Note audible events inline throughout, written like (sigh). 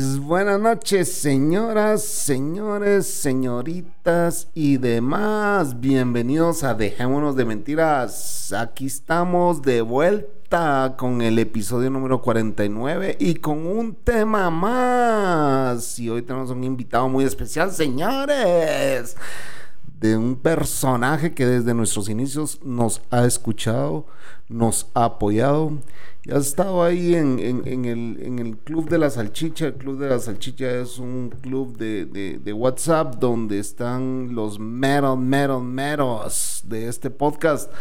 Buenas noches, señoras, señores, señoritas y demás. Bienvenidos a Dejémonos de Mentiras. Aquí estamos de vuelta con el episodio número 49 y con un tema más. Y hoy tenemos un invitado muy especial, señores de un personaje que desde nuestros inicios nos ha escuchado, nos ha apoyado y ha estado ahí en, el, Club de la Salchicha. El Club de la Salchicha es un club de, WhatsApp donde están los metal, metal, metals de este podcast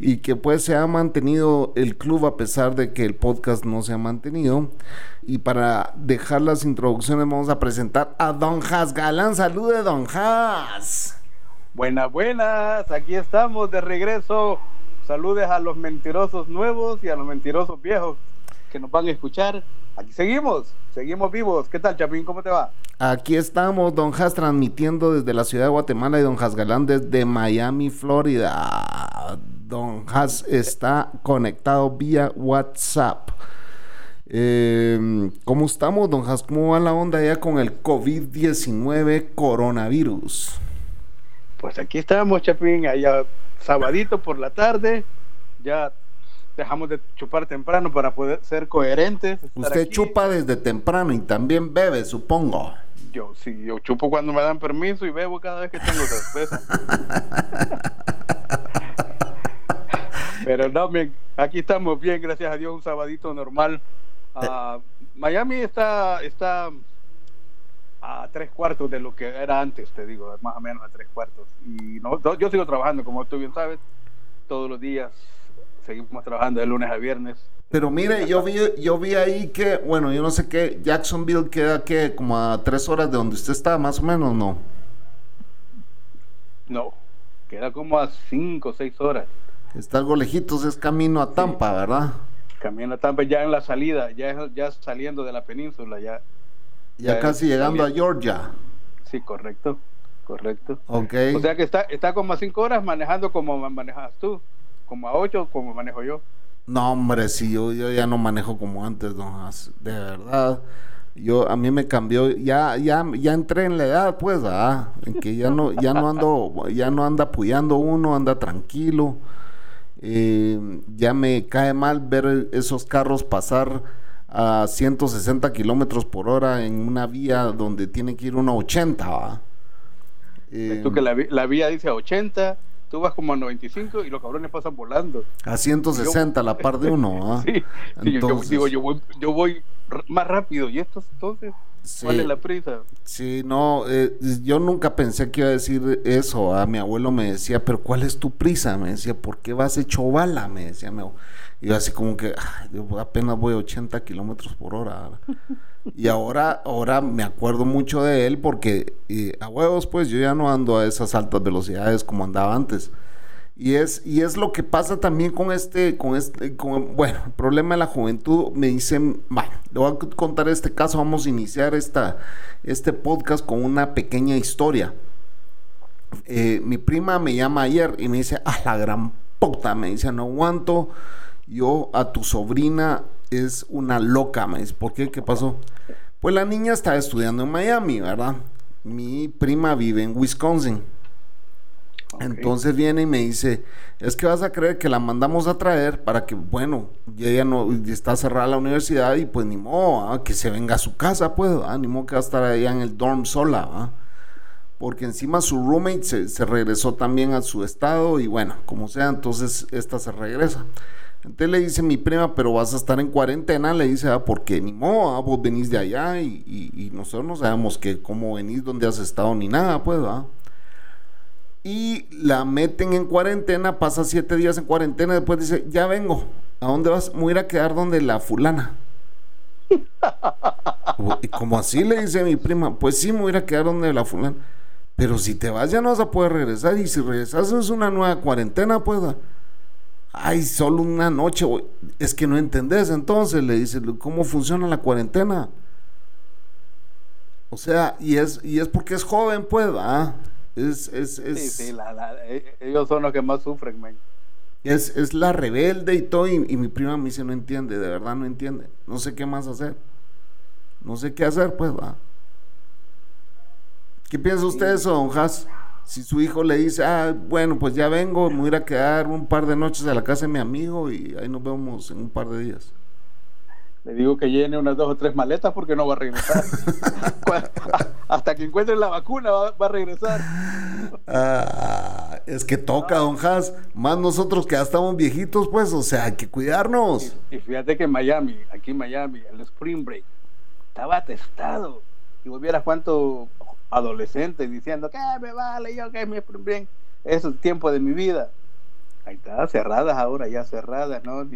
y que pues se ha mantenido el club a pesar de que el podcast no se ha mantenido. Y para dejar las introducciones vamos a presentar a Don Has Galán. Salude, Don Has. Buenas, buenas, aquí estamos de regreso. Saludes a los mentirosos nuevos y a los mentirosos viejos que nos van a escuchar. Aquí seguimos, seguimos vivos. ¿Qué tal, Chapín? ¿Cómo te va? Aquí estamos, Don Has, transmitiendo desde la ciudad de Guatemala y Don Has Galán desde Miami, Florida. Don Has está conectado vía WhatsApp. Eh, ¿Cómo estamos, Don Has? ¿Cómo va la onda ya con el COVID-19 coronavirus? Pues aquí estamos, Chapín, allá sabadito por la tarde, ya dejamos de chupar temprano para poder ser coherentes. Usted chupa desde temprano y también bebe, supongo. Yo sí, yo chupo cuando me dan permiso y bebo cada vez que tengo cerveza. (laughs) Pero no, bien, aquí estamos bien, gracias a Dios, un sabadito normal. Uh, Miami está, está a tres cuartos de lo que era antes, te digo, más o menos a tres cuartos. Y no, yo sigo trabajando, como tú bien sabes, todos los días seguimos trabajando de lunes a viernes. Pero mire, yo vi, yo vi ahí que, bueno, yo no sé qué, Jacksonville queda que como a tres horas de donde usted está, más o menos, ¿no? No, queda como a cinco o seis horas. Está algo lejitos, es camino a Tampa, ¿verdad? Camino a Tampa ya en la salida, ya, ya saliendo de la península, ya ya, casi llegando a Georgia. Sí, correcto, correcto. Ok. O sea que está, está como a cinco horas manejando como manejas tú, como a ocho como manejo yo. No, hombre, sí, yo, yo ya no manejo como antes, don De verdad. Yo, a mí me cambió, ya, ya, ya entré en la edad, pues, ah, en que ya no, ya no ando, ya no anda apoyando uno, anda tranquilo. Eh, ya me cae mal ver esos carros pasar a 160 kilómetros por hora en una vía donde tiene que ir una 80. Eh, tú que la, la, vía dice 80, tú vas como a 95 y los cabrones pasan volando. A 160 a la par de uno. (laughs) sí, yo, digo, yo voy, yo voy más rápido y estos entonces... ¿Cuál es la prisa? Sí, no, eh, yo nunca pensé que iba a decir eso. A mi abuelo me decía, pero ¿cuál es tu prisa? Me decía, ¿por qué vas hecho bala? Me decía mi abuelo. Y así como que apenas voy a 80 kilómetros por hora. Y ahora, ahora me acuerdo mucho de él porque a huevos, pues yo ya no ando a esas altas velocidades como andaba antes. Y es, y es lo que pasa también con este, con este, bueno, el problema de la juventud. Me dicen, bueno, le voy a contar este caso, vamos a iniciar esta, este podcast con una pequeña historia. Eh, mi prima me llama ayer y me dice, ah, la gran puta, me dice, no aguanto yo a tu sobrina es una loca, me dice, ¿por qué? ¿Qué pasó? Pues la niña está estudiando en Miami, ¿verdad? Mi prima vive en Wisconsin. Entonces viene y me dice, es que vas a creer que la mandamos a traer para que, bueno, ella no está cerrada la universidad y pues ni modo, que se venga a su casa, pues, ni modo que va a estar allá en el dorm sola, porque encima su roommate se, se regresó también a su estado y bueno, como sea, entonces esta se regresa. Entonces le dice mi prima, pero vas a estar en cuarentena, le dice, ah, porque ni modo, ah, vos venís de allá y, nosotros no sabemos que cómo venís, dónde has estado ni nada, pues. Y la meten en cuarentena, pasa siete días en cuarentena, después dice, ya vengo, ¿a dónde vas? Me voy a ir a quedar donde la fulana. (laughs) y como así le dice mi prima, pues sí, me voy a ir a quedar donde la fulana. Pero si te vas ya no vas a poder regresar y si regresas es una nueva cuarentena, pues. Ay, solo una noche, es que no entendés entonces, le dice, ¿cómo funciona la cuarentena? O sea, y es, y es porque es joven, pues, ¿ah? Es, es, es, sí, sí, e, ellos son los que más sufren, man. Es, es la rebelde y todo, y, mi prima me dice, no entiende, de verdad no entiende, no sé qué más hacer, no sé qué hacer, pues, va. ¿Qué piensa usted de eso, don Haas? Si su hijo le dice, ah, bueno, pues ya vengo, me voy a quedar un par de noches a la casa de mi amigo y ahí nos vemos en un par de días. Le digo que llene unas dos o tres maletas porque no va a regresar. (laughs) (laughs) Hasta que encuentre la vacuna va, a regresar. Ah, es que toca, don Haas. Más nosotros que ya estamos viejitos, pues, o sea, hay que cuidarnos. Y, fíjate que en Miami, aquí en Miami, el Spring Break, estaba atestado. Y volviera cuánto adolescente diciendo que me vale, yo que Break. Eso es tiempo de mi vida. Ahí está, cerradas ahora, ya cerradas, ¿no?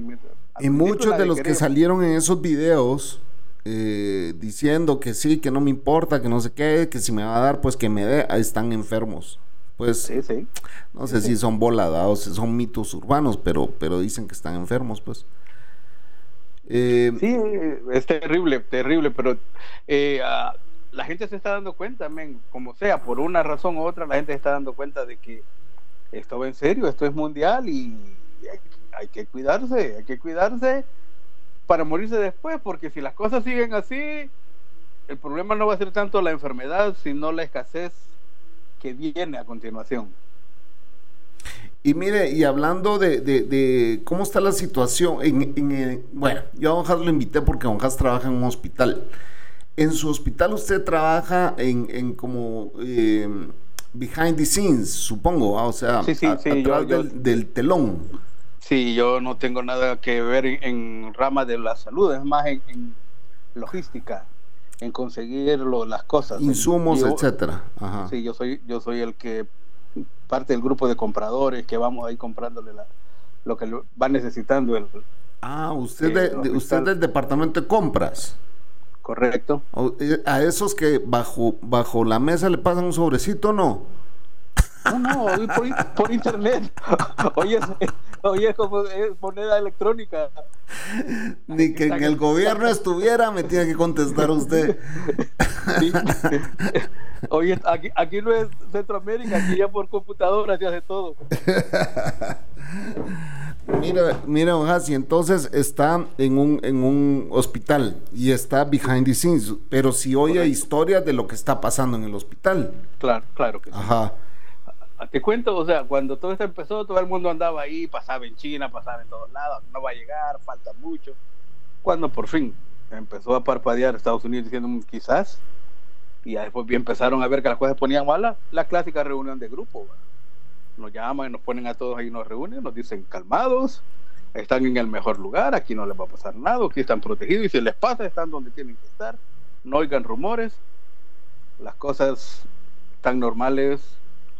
Y muchos de los que salieron en esos videos eh, diciendo que sí, que no me importa, que no sé qué, que si me va a dar, pues que me dé, están enfermos. Pues sí, sí. no sé si son voladados, son mitos urbanos, pero, pero dicen que están enfermos, pues. Eh, sí, es terrible, terrible, pero eh, ah, la gente se está dando cuenta, como sea, por una razón u otra, la gente se está dando cuenta de que esto va en serio, esto es mundial y hay, que cuidarse, hay que cuidarse para morirse después, porque si las cosas siguen así, el problema no va a ser tanto la enfermedad, sino la escasez que viene a continuación. Y mire, y hablando de, cómo está la situación, en, bueno, yo a Don Has lo invité porque Don Has trabaja en un hospital. En su hospital usted trabaja en, como eh, behind the scenes, supongo, o sea, atrás del, telón. Sí, yo no tengo nada que ver en, rama de la salud, es más en, logística, en conseguir las cosas. Insumos, etcétera. Sí, yo soy, yo soy el que parte del grupo de compradores que vamos ahí comprándole lo que va necesitando el. Ah, usted, usted del departamento de compras. Correcto. Eh, a esos que bajo, bajo la mesa le pasan un sobrecito, ¿no? No, no, por, internet. (laughs) Oye, oye, como es moneda electrónica. Ni que en el gobierno estuviera, me tiene que contestar usted. (laughs) Oye, aquí, aquí no es Centroamérica, aquí ya por computadora se hace todo. (laughs) Mira, mira, Hasi, entonces está en un, en un hospital y está behind the scenes, pero si oye historias de lo que está pasando en el hospital. Claro, claro que sí. Ajá. Te cuento, o sea, cuando todo esto empezó, todo el mundo andaba ahí, pasaba en China, pasaba en todos lados, no va a llegar, falta mucho. Cuando por fin empezó a parpadear Estados Unidos diciendo mm, quizás, y después empezaron a ver que las cosas ponían malas, la clásica reunión de grupo nos llaman y nos ponen a todos ahí, nos reúnen, nos dicen calmados, están en el mejor lugar, aquí no les va a pasar nada, aquí están protegidos y si les pasa están donde tienen que estar, no oigan rumores, las cosas están normales,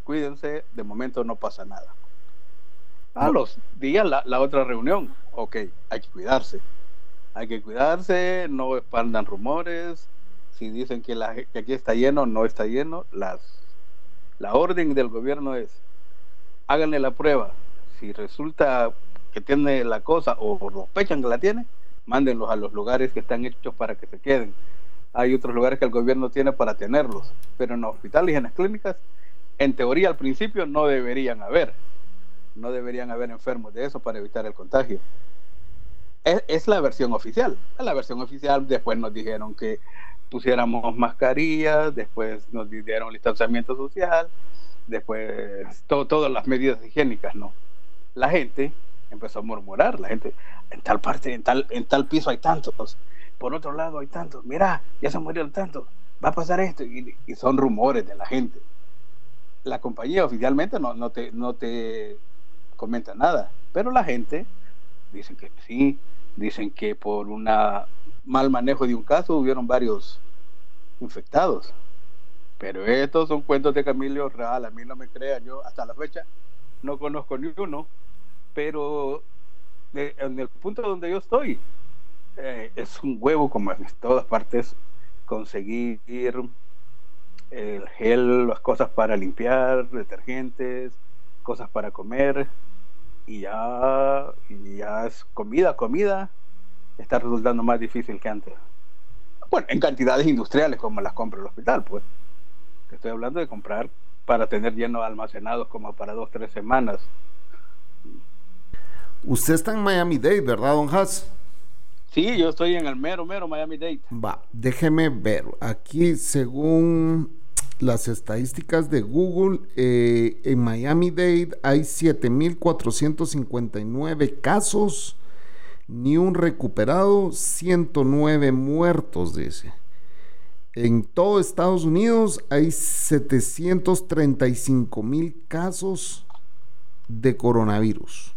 cuídense, de momento no pasa nada. A los días la, la otra reunión, ok, hay que cuidarse, hay que cuidarse, no expandan rumores, si dicen que, la, que aquí está lleno, no está lleno, las, la orden del gobierno es háganle la prueba. Si resulta que tiene la cosa o sospechan que la tiene, mándenlos a los lugares que están hechos para que se queden. Hay otros lugares que el gobierno tiene para tenerlos, pero en los hospitales y en las clínicas, en teoría al principio no deberían haber. No deberían haber enfermos de eso para evitar el contagio. Es, la versión oficial. La versión oficial después nos dijeron que pusiéramos mascarillas, después nos dieron distanciamiento social, después todo, todas las medidas higiénicas, ¿no? La gente empezó a murmurar, la gente, en tal parte, en tal, en tal piso hay tantos, por otro lado hay tantos, mira, ya se murieron tantos, va a pasar esto, y, son rumores de la gente. La compañía oficialmente no, no, te, no te comenta nada, pero la gente dicen que sí, dicen que por un mal manejo de un caso hubieron varios infectados. Pero estos son cuentos de Camilo Real, a mí no me crean, yo hasta la fecha no conozco ni uno, pero en el punto donde yo estoy, eh, es un huevo como en todas partes conseguir el gel, las cosas para limpiar, detergentes, cosas para comer, y ya, y ya es comida, comida, está resultando más difícil que antes. Bueno, en cantidades industriales como las compra el hospital, pues. Estoy hablando de comprar para tener llenos almacenados como para dos, tres semanas. Usted está en Miami Dade, ¿verdad, don Haas? Sí, yo estoy en el mero, mero Miami Dade. Va, déjeme ver. Aquí, según las estadísticas de Google, eh, en Miami Dade hay 7.459 casos, ni un recuperado, 109 muertos, dice. En todo Estados Unidos hay 735 mil casos de coronavirus.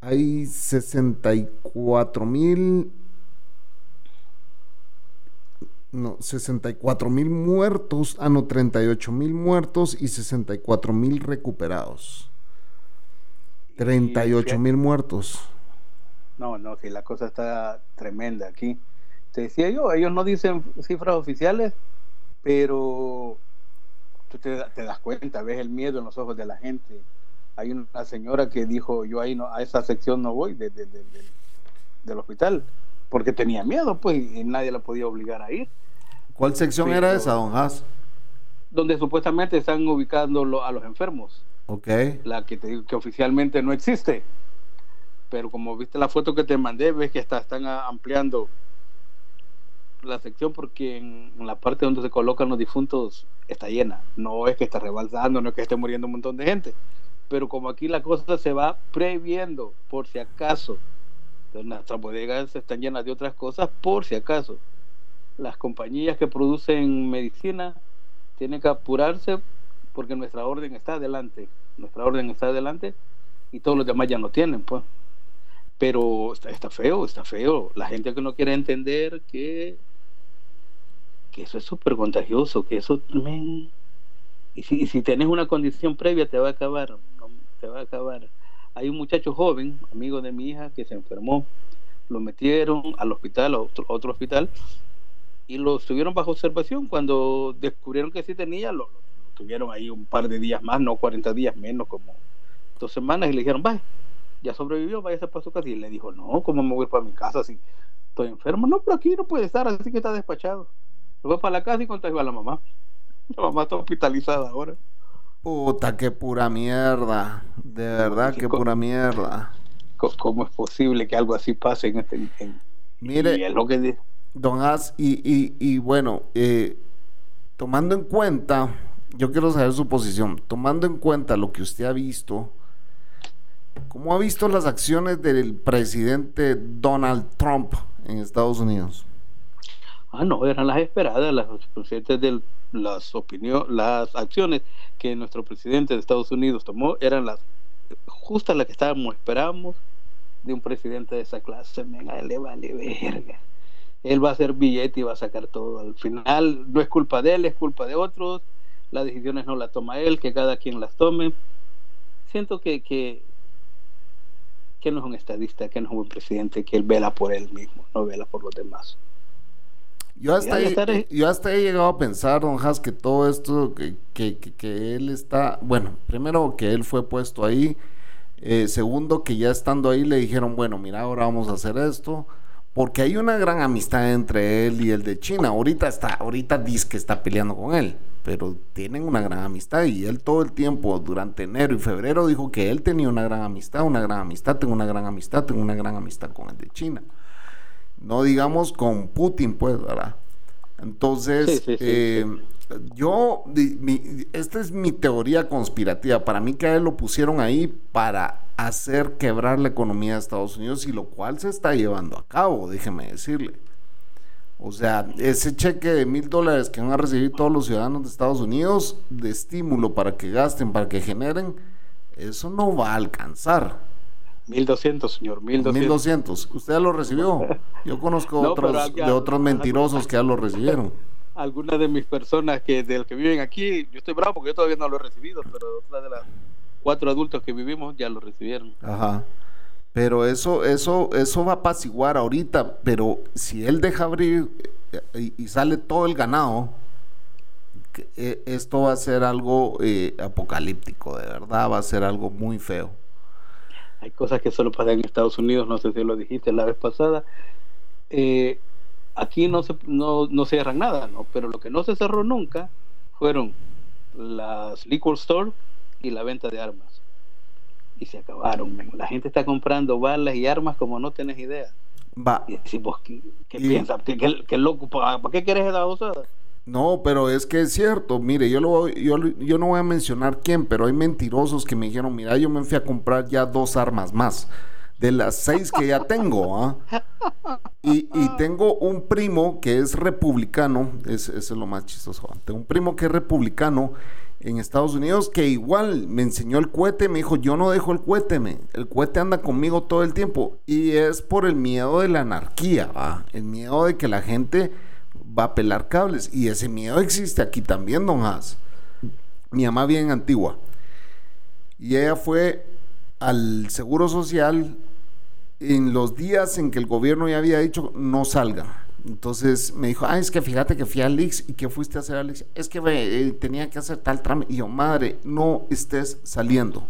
Hay 64 mil no, 64 mil muertos, ah, no, 38 mil muertos y 64 mil recuperados. 38 mil muertos. No, no, si la cosa está tremenda aquí. Te decía yo, ellos no dicen cifras oficiales, pero tú te, das cuenta, ves el miedo en los ojos de la gente. Hay una señora que dijo, yo ahí no, a esa sección no voy de, del hospital porque tenía miedo, pues, y nadie la podía obligar a ir. ¿Cuál sección era esa, don Haas? Donde supuestamente están ubicando a los enfermos. Ok. La que te que oficialmente no existe. Pero como viste la foto que te mandé, ves que está, están ampliando la sección porque en, la parte donde se colocan los difuntos está llena. No es que está rebalsando, no es que esté muriendo un montón de gente. Pero como aquí la cosa se va previendo, por si acaso nuestras bodegas están llenas de otras cosas por si acaso. Las compañías que producen medicina tienen que apurarse porque nuestra orden está adelante. Nuestra orden está adelante y todos los demás ya no tienen, pues. Pero está, feo, está feo. La gente que no quiere entender que, eso es súper contagioso, que eso... y, si, y si tienes una condición previa te va a acabar, te va a acabar hay un muchacho joven, amigo de mi hija, que se enfermó. Lo metieron al hospital, a otro, hospital, y lo estuvieron bajo observación. Cuando descubrieron que sí tenía, lo, tuvieron ahí un par de días más, no 40 días menos, como dos semanas, y le dijeron, vaya, ya sobrevivió, váyase para su casa. Y le dijo, no, ¿cómo me voy para mi casa si estoy enfermo? No, pero aquí no puede estar, así que está despachado. Se fue para la casa y contagió a la mamá. La mamá está hospitalizada ahora. Puta, qué pura mierda. De verdad, qué pura mierda. ¿Cómo es posible que algo así pase en este... Mire, lo que don As, y, y, bueno, eh, tomando en cuenta, yo quiero saber su posición, tomando en cuenta lo que usted ha visto, ¿cómo ha visto las acciones del presidente Donald Trump en Estados Unidos? Ah, no, eran las esperadas, las presidentes del las opiniones, las acciones que nuestro presidente de Estados Unidos tomó eran las justas las que estábamos esperamos de un presidente de esa clase. Venga, le vale verga. Él va a hacer billete y va a sacar todo. Al final no es culpa de él, es culpa de otros. Las decisiones no las toma él, que cada quien las tome. Siento que, que, que no es un estadista, que no es un buen presidente, que él vela por él mismo, no vela por los demás. Yo hasta, he, yo hasta he llegado a pensar, don Has, que todo esto, que, que, que, él está, bueno, primero que él fue puesto ahí, eh, segundo que ya estando ahí le dijeron, bueno, mira, ahora vamos a hacer esto, porque hay una gran amistad entre él y el de China. Ahorita está, ahorita dice que está peleando con él, pero tienen una gran amistad y él todo el tiempo, durante enero y febrero, dijo que él tenía una gran amistad, una gran amistad, tengo una gran amistad, tengo una gran amistad con el de China no digamos con Putin, pues, ¿verdad? Entonces, eh, yo, esta es mi teoría conspirativa. Para mí que a él lo pusieron ahí para hacer quebrar la economía de Estados Unidos y lo cual se está llevando a cabo, déjeme decirle. O sea, ese cheque de mil dólares que van a recibir todos los ciudadanos de Estados Unidos de estímulo para que gasten, para que generen, eso no va a alcanzar. 1200, señor, 1200. 1200. ¿Usted ya lo recibió? Yo conozco (laughs) otros, de otros mentirosos que ya lo recibieron. (laughs) Algunas de mis personas que del que viven aquí, yo estoy bravo porque yo todavía no lo he recibido, pero otras de las cuatro adultos que vivimos ya lo recibieron. Ajá. Pero eso, eso, eso va a apaciguar ahorita, pero si él deja abrir eh, y, sale todo el ganado, eh, esto va a ser algo eh, apocalíptico, de verdad, va a ser algo muy feo. Hay cosas que solo pasan en Estados Unidos, no sé si lo dijiste la vez pasada. Eh, aquí no se, no, no cierran nada, ¿no? Pero lo que no se cerró nunca fueron las liquor store y la venta de armas. Y se acabaron. La gente está comprando balas y armas como no tenés idea. Va. Y decimos, ¿qué, qué piensas? ¿Qué, qué, qué loco? ¿Para qué quieres esa osada? No, pero es que es cierto. Mire, yo, lo, yo, yo no voy a mencionar quién, pero hay mentirosos que me dijeron, mira, yo me fui a comprar ya dos armas más de las seis que ya tengo. ¿ah? Y, y, tengo un primo que es republicano, es, eso es lo más chistoso. Tengo un primo que es republicano en Estados Unidos que igual me enseñó el cohete, me dijo, yo no dejo el cohete, me. el cohete anda conmigo todo el tiempo. Y es por el miedo de la anarquía, ¿va? el miedo de que la gente va a pelar cables. Y ese miedo existe aquí también, don Haas. Mi mamá bien antigua. Y ella fue al Seguro Social en los días en que el gobierno ya había dicho no salga. Entonces me dijo, ah, es que fíjate que fui a Lix y que fuiste a hacer Lix. Es que eh, tenía que hacer tal trámite. Y yo, madre, no estés saliendo.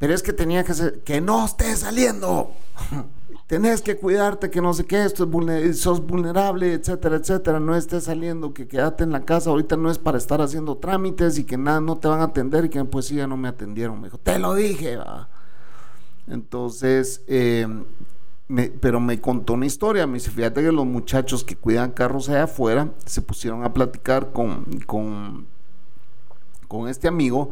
Pero es que tenía que hacer, que no estés saliendo. (laughs) Tenés que cuidarte, que no sé qué, esto es sos vulnerable, etcétera, etcétera. No estés saliendo, que quédate en la casa. Ahorita no es para estar haciendo trámites y que nada, no te van a atender. Y que pues sí, ya no me atendieron. Me dijo, te lo dije. Entonces, me, pero me contó una historia. Me dice, fíjate que los muchachos que cuidan carros allá afuera se pusieron a platicar con, con, con este amigo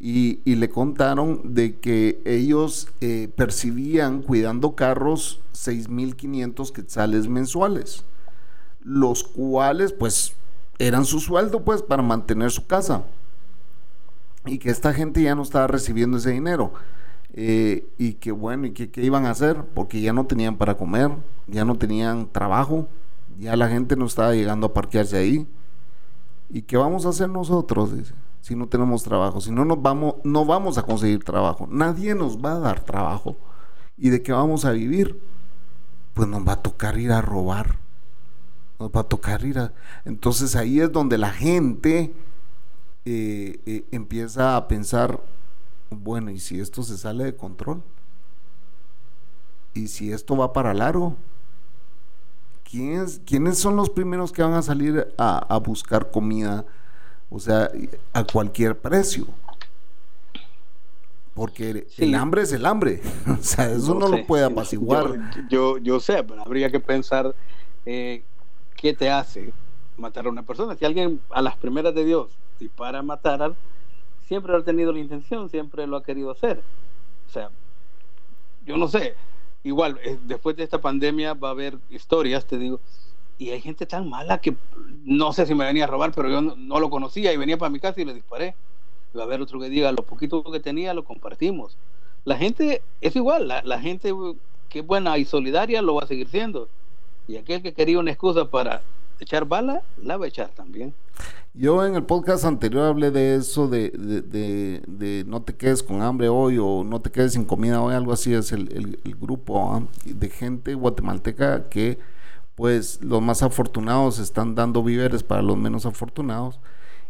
y, le contaron de que ellos eh, percibían cuidando carros 6.500 quetzales mensuales, los cuales pues eran su sueldo pues para mantener su casa y que esta gente ya no estaba recibiendo ese dinero. Eh, y que bueno, y que qué iban a hacer, porque ya no tenían para comer, ya no tenían trabajo, ya la gente no estaba llegando a parquearse ahí. ¿Y qué vamos a hacer nosotros? Dice, si no tenemos trabajo, si no nos vamos, no vamos a conseguir trabajo, nadie nos va a dar trabajo. ¿Y de qué vamos a vivir? Pues nos va a tocar ir a robar. Nos va a tocar ir a. Entonces ahí es donde la gente eh, eh, empieza a pensar, bueno, ¿y si esto se sale de control? ¿Y si esto va para largo? ¿Quiénes, ¿Quiénes son los primeros que van a salir a, a buscar comida? O sea, a cualquier precio. Porque sí. el hambre es el hambre. (laughs) o sea, eso no, no lo puede apaciguar. Yo, yo, yo, sé, pero habría que pensar eh, qué te hace matar a una persona. Si alguien a las primeras de Dios dispara a matar, siempre ha tenido la intención, siempre lo ha querido hacer. O sea, yo no sé. Igual, eh, después de esta pandemia va a haber historias, te digo, y hay gente tan mala que no sé si me venía a robar, pero yo no, lo conocía y venía para mi casa y le disparé. Va a haber otro que diga, lo poquito que tenía lo compartimos. La gente es igual, la, la gente que es buena y solidaria lo va a seguir siendo. Y aquel que quería una excusa para echar bala, la va a echar también. Yo en el podcast anterior hablé de eso, de, de, de, de, no te quedes con hambre hoy o no te quedes sin comida hoy, algo así es el, el, grupo ¿eh? de gente guatemalteca que pues los más afortunados están dando víveres para los menos afortunados.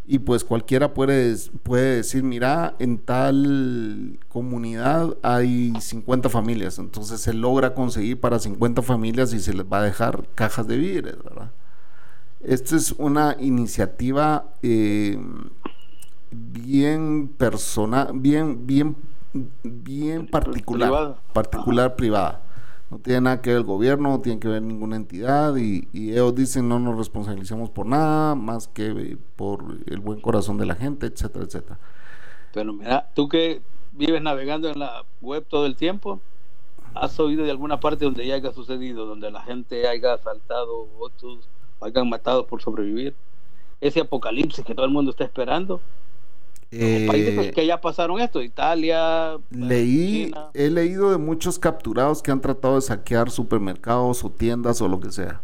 Y pues cualquiera puede, puede decir, mira, en tal comunidad hay 50 familias, entonces se logra conseguir para 50 familias y se les va a dejar cajas de víveres, ¿verdad? Esta es una iniciativa eh, bien personal, bien, bien, bien particular, particular privada no tiene nada que ver el gobierno, no tiene que ver ninguna entidad y, ellos dicen no nos responsabilizamos por nada más que por el buen corazón de la gente, etcétera, etcétera. Pero mira, tú que vives navegando en la web todo el tiempo, ¿has oído de alguna parte donde ya haya sucedido, donde la gente haya asaltado otros, hayan matado por sobrevivir? Ese apocalipsis que todo el mundo está esperando. Eh, países que ya pasaron esto, Italia, leí, China. he leído de muchos capturados que han tratado de saquear supermercados o tiendas o lo que sea.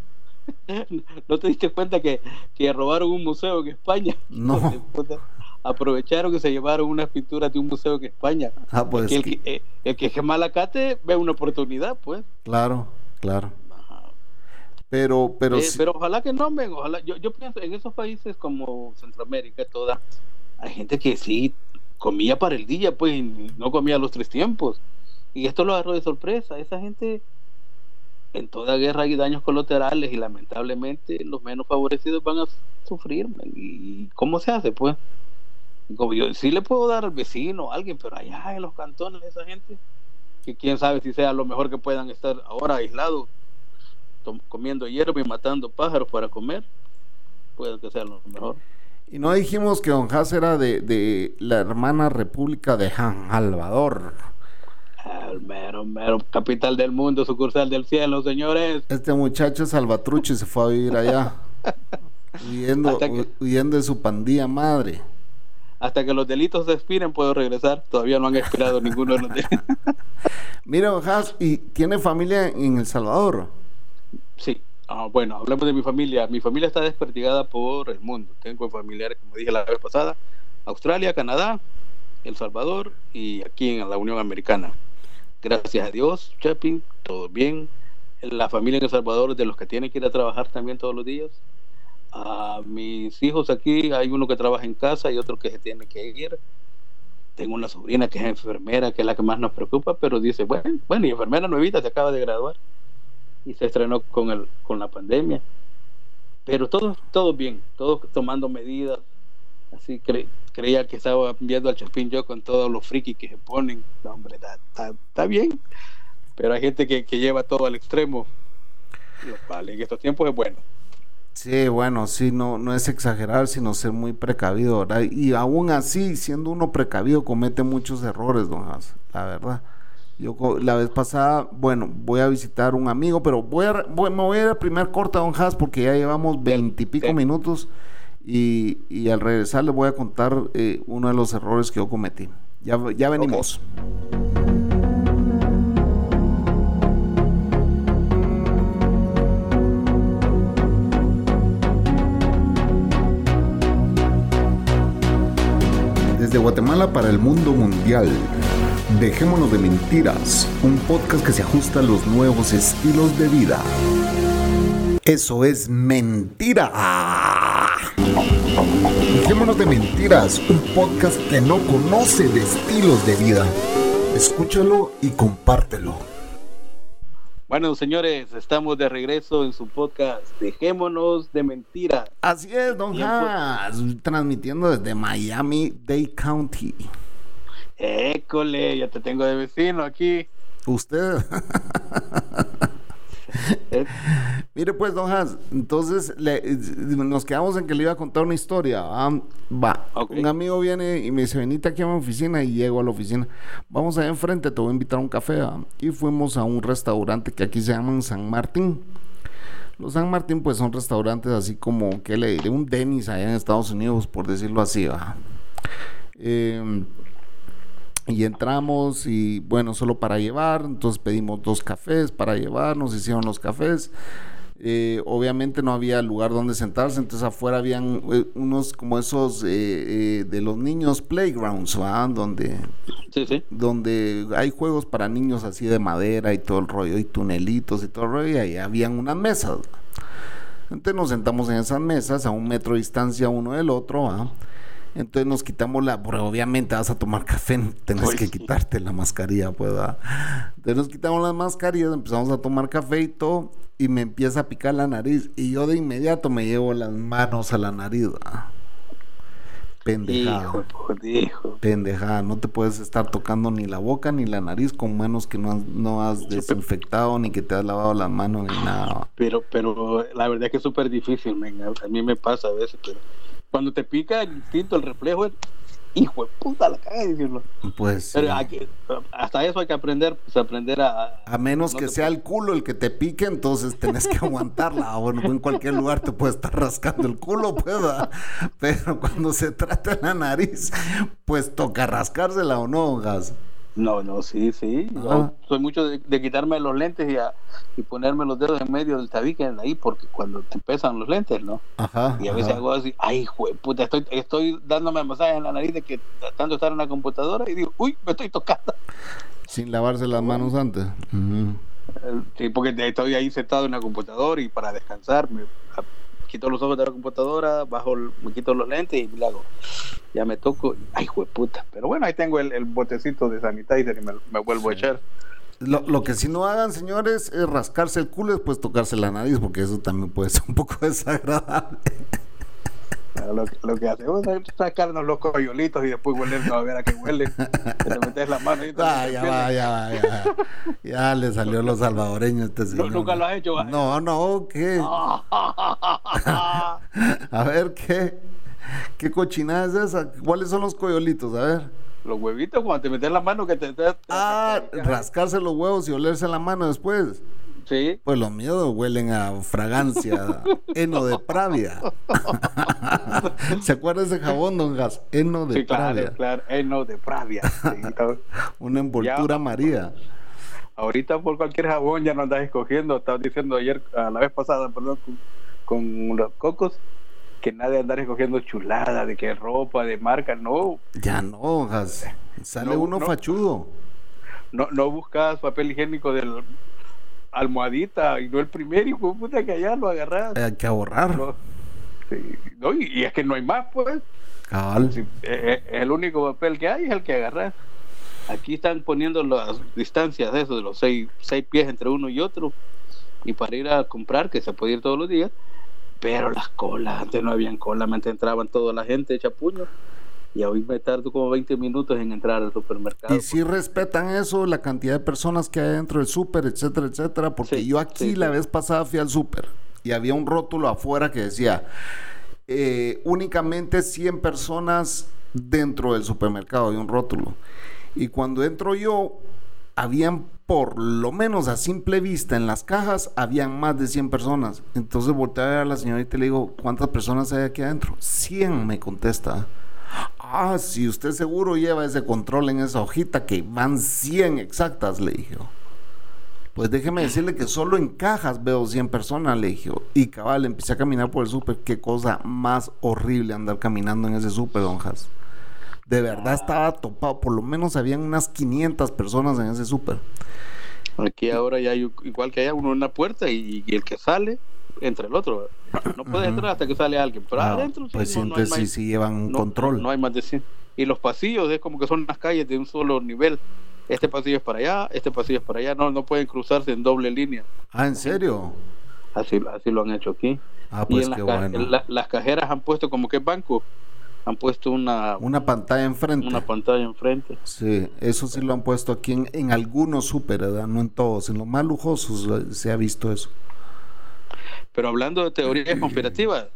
(laughs) ¿No te diste cuenta que, que robaron un museo en España? (laughs) No. (laughs) Aprovecharon que se llevaron unas pinturas de un museo en España. Ah, pues. el, que, el, el que es malacate ve una oportunidad, pues. Claro, claro. Pero, pero, Eh, pero ojalá que no, men, ojalá. Yo, yo pienso en esos países como Centroamérica, toda, hay gente que sí comía para el día, pues, no comía los tres tiempos. Y esto lo agarró de sorpresa. Esa gente, en toda guerra hay daños colaterales y lamentablemente los menos favorecidos van a sufrir. ¿Y cómo se hace, pues? Como yo sí le puedo dar al vecino, a alguien, pero allá en los cantones, esa gente, que quién sabe si sea lo mejor que puedan estar ahora aislados comiendo hierba y matando pájaros para comer, puede que sea lo mejor. Y no dijimos que Don Haas era de, de la hermana república de San Salvador. El mero, mero capital del mundo, sucursal del cielo, señores. Este muchacho es salvatrucho y se fue a vivir allá. (laughs) huyendo, que- huyendo de su pandilla madre. Hasta que los delitos se expiren, puedo regresar. Todavía no han expirado ninguno de los delitos. (laughs) Mira, Don Haas, ¿y tiene familia en El Salvador? Sí. Ah, bueno, hablemos de mi familia. Mi familia está desperdigada por el mundo. Tengo familiares, como dije la vez pasada, Australia, Canadá, El Salvador y aquí en la Unión Americana. Gracias a Dios, Chapin, todo bien. La familia en El Salvador de los que tienen que ir a trabajar también todos los días. A mis hijos aquí, hay uno que trabaja en casa y otro que se tiene que ir. Tengo una sobrina que es enfermera, que es la que más nos preocupa, pero dice, bueno, bueno, y enfermera nuevita, se acaba de graduar y se estrenó con el con la pandemia. Pero todo todo bien todos tomando medidas. Así cre- creía que estaba viendo al Chapín yo con todos los frikis que se ponen. No, hombre está, bien. Pero hay gente que, que lleva todo al extremo. Cual en estos tiempos es bueno. Sí, bueno, sí, no, no es exagerar, sino ser muy precavido, ¿verdad? Y aún así, siendo uno precavido, comete muchos errores, don Haas, la verdad. Yo co- la vez pasada, bueno, voy a visitar un amigo, pero voy a, voy- me voy a ir al primer corte, don Haas, porque ya llevamos veintipico sí. minutos y, y al regresar les voy a contar eh, uno de los errores que yo cometí. Ya, ya venimos. Desde Guatemala para el mundo mundial. Dejémonos de mentiras, un podcast que se ajusta a los nuevos estilos de vida. Eso es mentira. Dejémonos de mentiras, un podcast que no conoce de estilos de vida. Escúchalo y compártelo. bueno señores estamos de regreso en su podcast dejémonos de mentiras Así es, don. Haas, transmitiendo desde Miami-Dade County. École ya te tengo de vecino aquí Usted. Eh, Mire pues, don Hans, entonces le- eh, nos quedamos en que le iba a contar una historia. ¿va? Va, un amigo viene y me dice, venite aquí a mi oficina y llego a la oficina. Vamos allá enfrente, te voy a invitar a un café. ¿va? Y fuimos a un restaurante que aquí se llaman San Martín. Los San Martín pues son restaurantes así como, ¿qué le diré? Un Dennis allá en Estados Unidos, por decirlo así. ¿va? Y entramos y bueno, solo para llevar, entonces pedimos dos cafés para llevar, nos hicieron los cafés. Eh, obviamente no había lugar donde sentarse, entonces afuera habían eh, unos como esos eh, eh, de los niños playgrounds, ¿va? Donde, sí sí donde hay juegos para niños así de madera y todo el rollo, y tunelitos y todo el rollo, y ahí habían unas mesas. Entonces nos sentamos en esas mesas a un metro de distancia uno del otro, ¿va? Entonces nos quitamos la, porque obviamente vas a tomar café, (laughs) tenés Pues que quitarte la mascarilla, pues. Entonces nos quitamos las mascarillas, empezamos a tomar café y todo, y me empieza a picar la nariz, y yo de inmediato me llevo las manos a la nariz. Pendejada. hijo Pendejada, no te puedes estar tocando ni la boca ni la nariz con manos que no has, no has desinfectado ni que te has lavado las manos ni nada. Pero, pero la verdad es que es súper difícil, a mí me pasa a veces, pero cuando te pica el instinto, el reflejo, es, hijo de puta, la caga de decirlo. Pues sí. Pero hasta eso hay que aprender, pues aprender a... A menos no que sea el culo el que te pique, entonces tenés que aguantarla. Bueno, en cualquier lugar te puede estar rascando el culo, pues, ¿verdad? Pero cuando se trata de la nariz, pues toca rascársela o no, gas. No, no, sí, sí. Yo Ajá. soy mucho de, de quitarme los lentes y, a- y ponerme los dedos en medio del tabique ahí, porque cuando te pesan los lentes, ¿no? Ajá. Y a veces ajá. hago así, ay, hijo de puta, estoy, estoy dándome masaje en la nariz de que tratando de estar en la computadora y digo, uy, me estoy tocando. Sin lavarse las manos antes. Ujú. Sí, porque estoy ahí sentado en la computadora y para descansar me quito los ojos de la computadora, bajo, me quito los lentes y le hago, ya me toco, ay, puta. Pero bueno, ahí tengo el, botecito de sanitizer y me, vuelvo a echar. Lo, lo, que si no hagan, señores, es rascarse el culo y después tocarse la nariz, porque eso también puede ser un poco (laughs) desagradable. Lo, lo, que hacemos es sacarnos los coyolitos y después huelernos a ver a qué huele. Te metes la mano y ah, ya va, ya va, ya Ya le salió los salvadoreños este señor. ¿Nunca lo has hecho? No, no, ¿qué? (laughs) a ver, ¿qué? ¿Qué cochinada es esa? ¿Cuáles son los coyolitos? A ver. Los huevitos cuando te metes la mano que te... te ah, rascarse los huevos y olerse la mano después. Sí. Pues los míos huelen a fragancia, (laughs) heno de pravia. ¿Se acuerda ese jabón, don Gas? Heno de pravia. Claro, heno de pravia. (laughs) Una envoltura María. Ahorita por cualquier jabón ya no andas escogiendo. Estaba diciendo ayer, a la vez pasada, perdón, con, los cocos, que nadie andar escogiendo chulada, de qué ropa, de marca, no. Ya no, Gas. Sale uno fachudo. No, no buscas papel higiénico del almohadita y no el primer hijo de puta que allá lo agarras. Hay que ahorrar. y, es que no hay más, pues. es, el único papel que hay, es el que agarras. Aquí están poniendo las distancias de eso, de los seis, seis pies entre uno y otro. Y para ir a comprar, que se puede ir todos los días, pero las colas, antes no habían cola, antes entraban toda la gente hecha puño y hoy me tardo como 20 minutos en entrar al supermercado. Y si respetan eso, la cantidad de personas que hay dentro del súper, etcétera, etcétera, porque yo aquí la vez pasada fui al súper y había un rótulo afuera que decía eh, únicamente 100 personas dentro del supermercado, hay un rótulo. Y cuando entro yo, habían por lo menos a simple vista en las cajas, habían más de 100 personas. Entonces volteé a ver a la señorita y le digo, ¿cuántas personas hay aquí adentro? 100 me contesta. Ah, si usted seguro lleva ese control en esa hojita que van 100 exactas, le dije. Pues déjeme decirle que solo en cajas veo 100 personas, le dije. Y cabal, empecé a caminar por el súper. Qué cosa más horrible andar caminando en ese súper, don Jas. De verdad estaba topado. Por lo menos habían unas 500 personas en ese súper. Aquí ahora ya hay, igual que haya uno en la puerta y el que sale entre el otro. No puedes entrar hasta que sale alguien, pero ah, adentro pues sí, no, sí, llevan control. No, hay más de 100. Y los pasillos es como que son las calles de un solo nivel. Este pasillo es para allá, este pasillo es para allá, no, no pueden cruzarse en doble línea. Ah, ¿en serio? Así, así lo han hecho aquí. Ah, pues qué bueno. las cajeras han puesto como que banco, han puesto una una pantalla enfrente. Una pantalla enfrente. Sí, eso sí lo han puesto aquí en, en algunos super, no en todos, en los más lujosos se ha visto eso. Pero hablando de teorías conspirativas,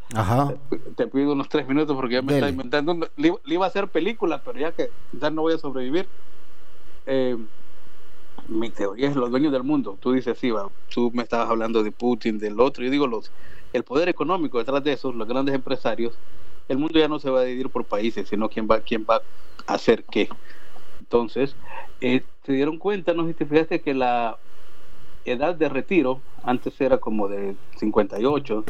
Te, pido unos tres minutos porque ya me está inventando. Le, iba a hacer película, pero ya que ya no voy a sobrevivir. Eh, mi teoría es los dueños del mundo. Tú dices, sí, va, tú me estabas hablando de Putin, del otro. Yo digo, los, el poder económico detrás de esos, los grandes empresarios, el mundo ya no se va a dividir por países, sino quién va, quién va a hacer qué. Entonces, eh, se dieron cuenta, no sé si te fijaste que la edad de retiro, antes era como de 58,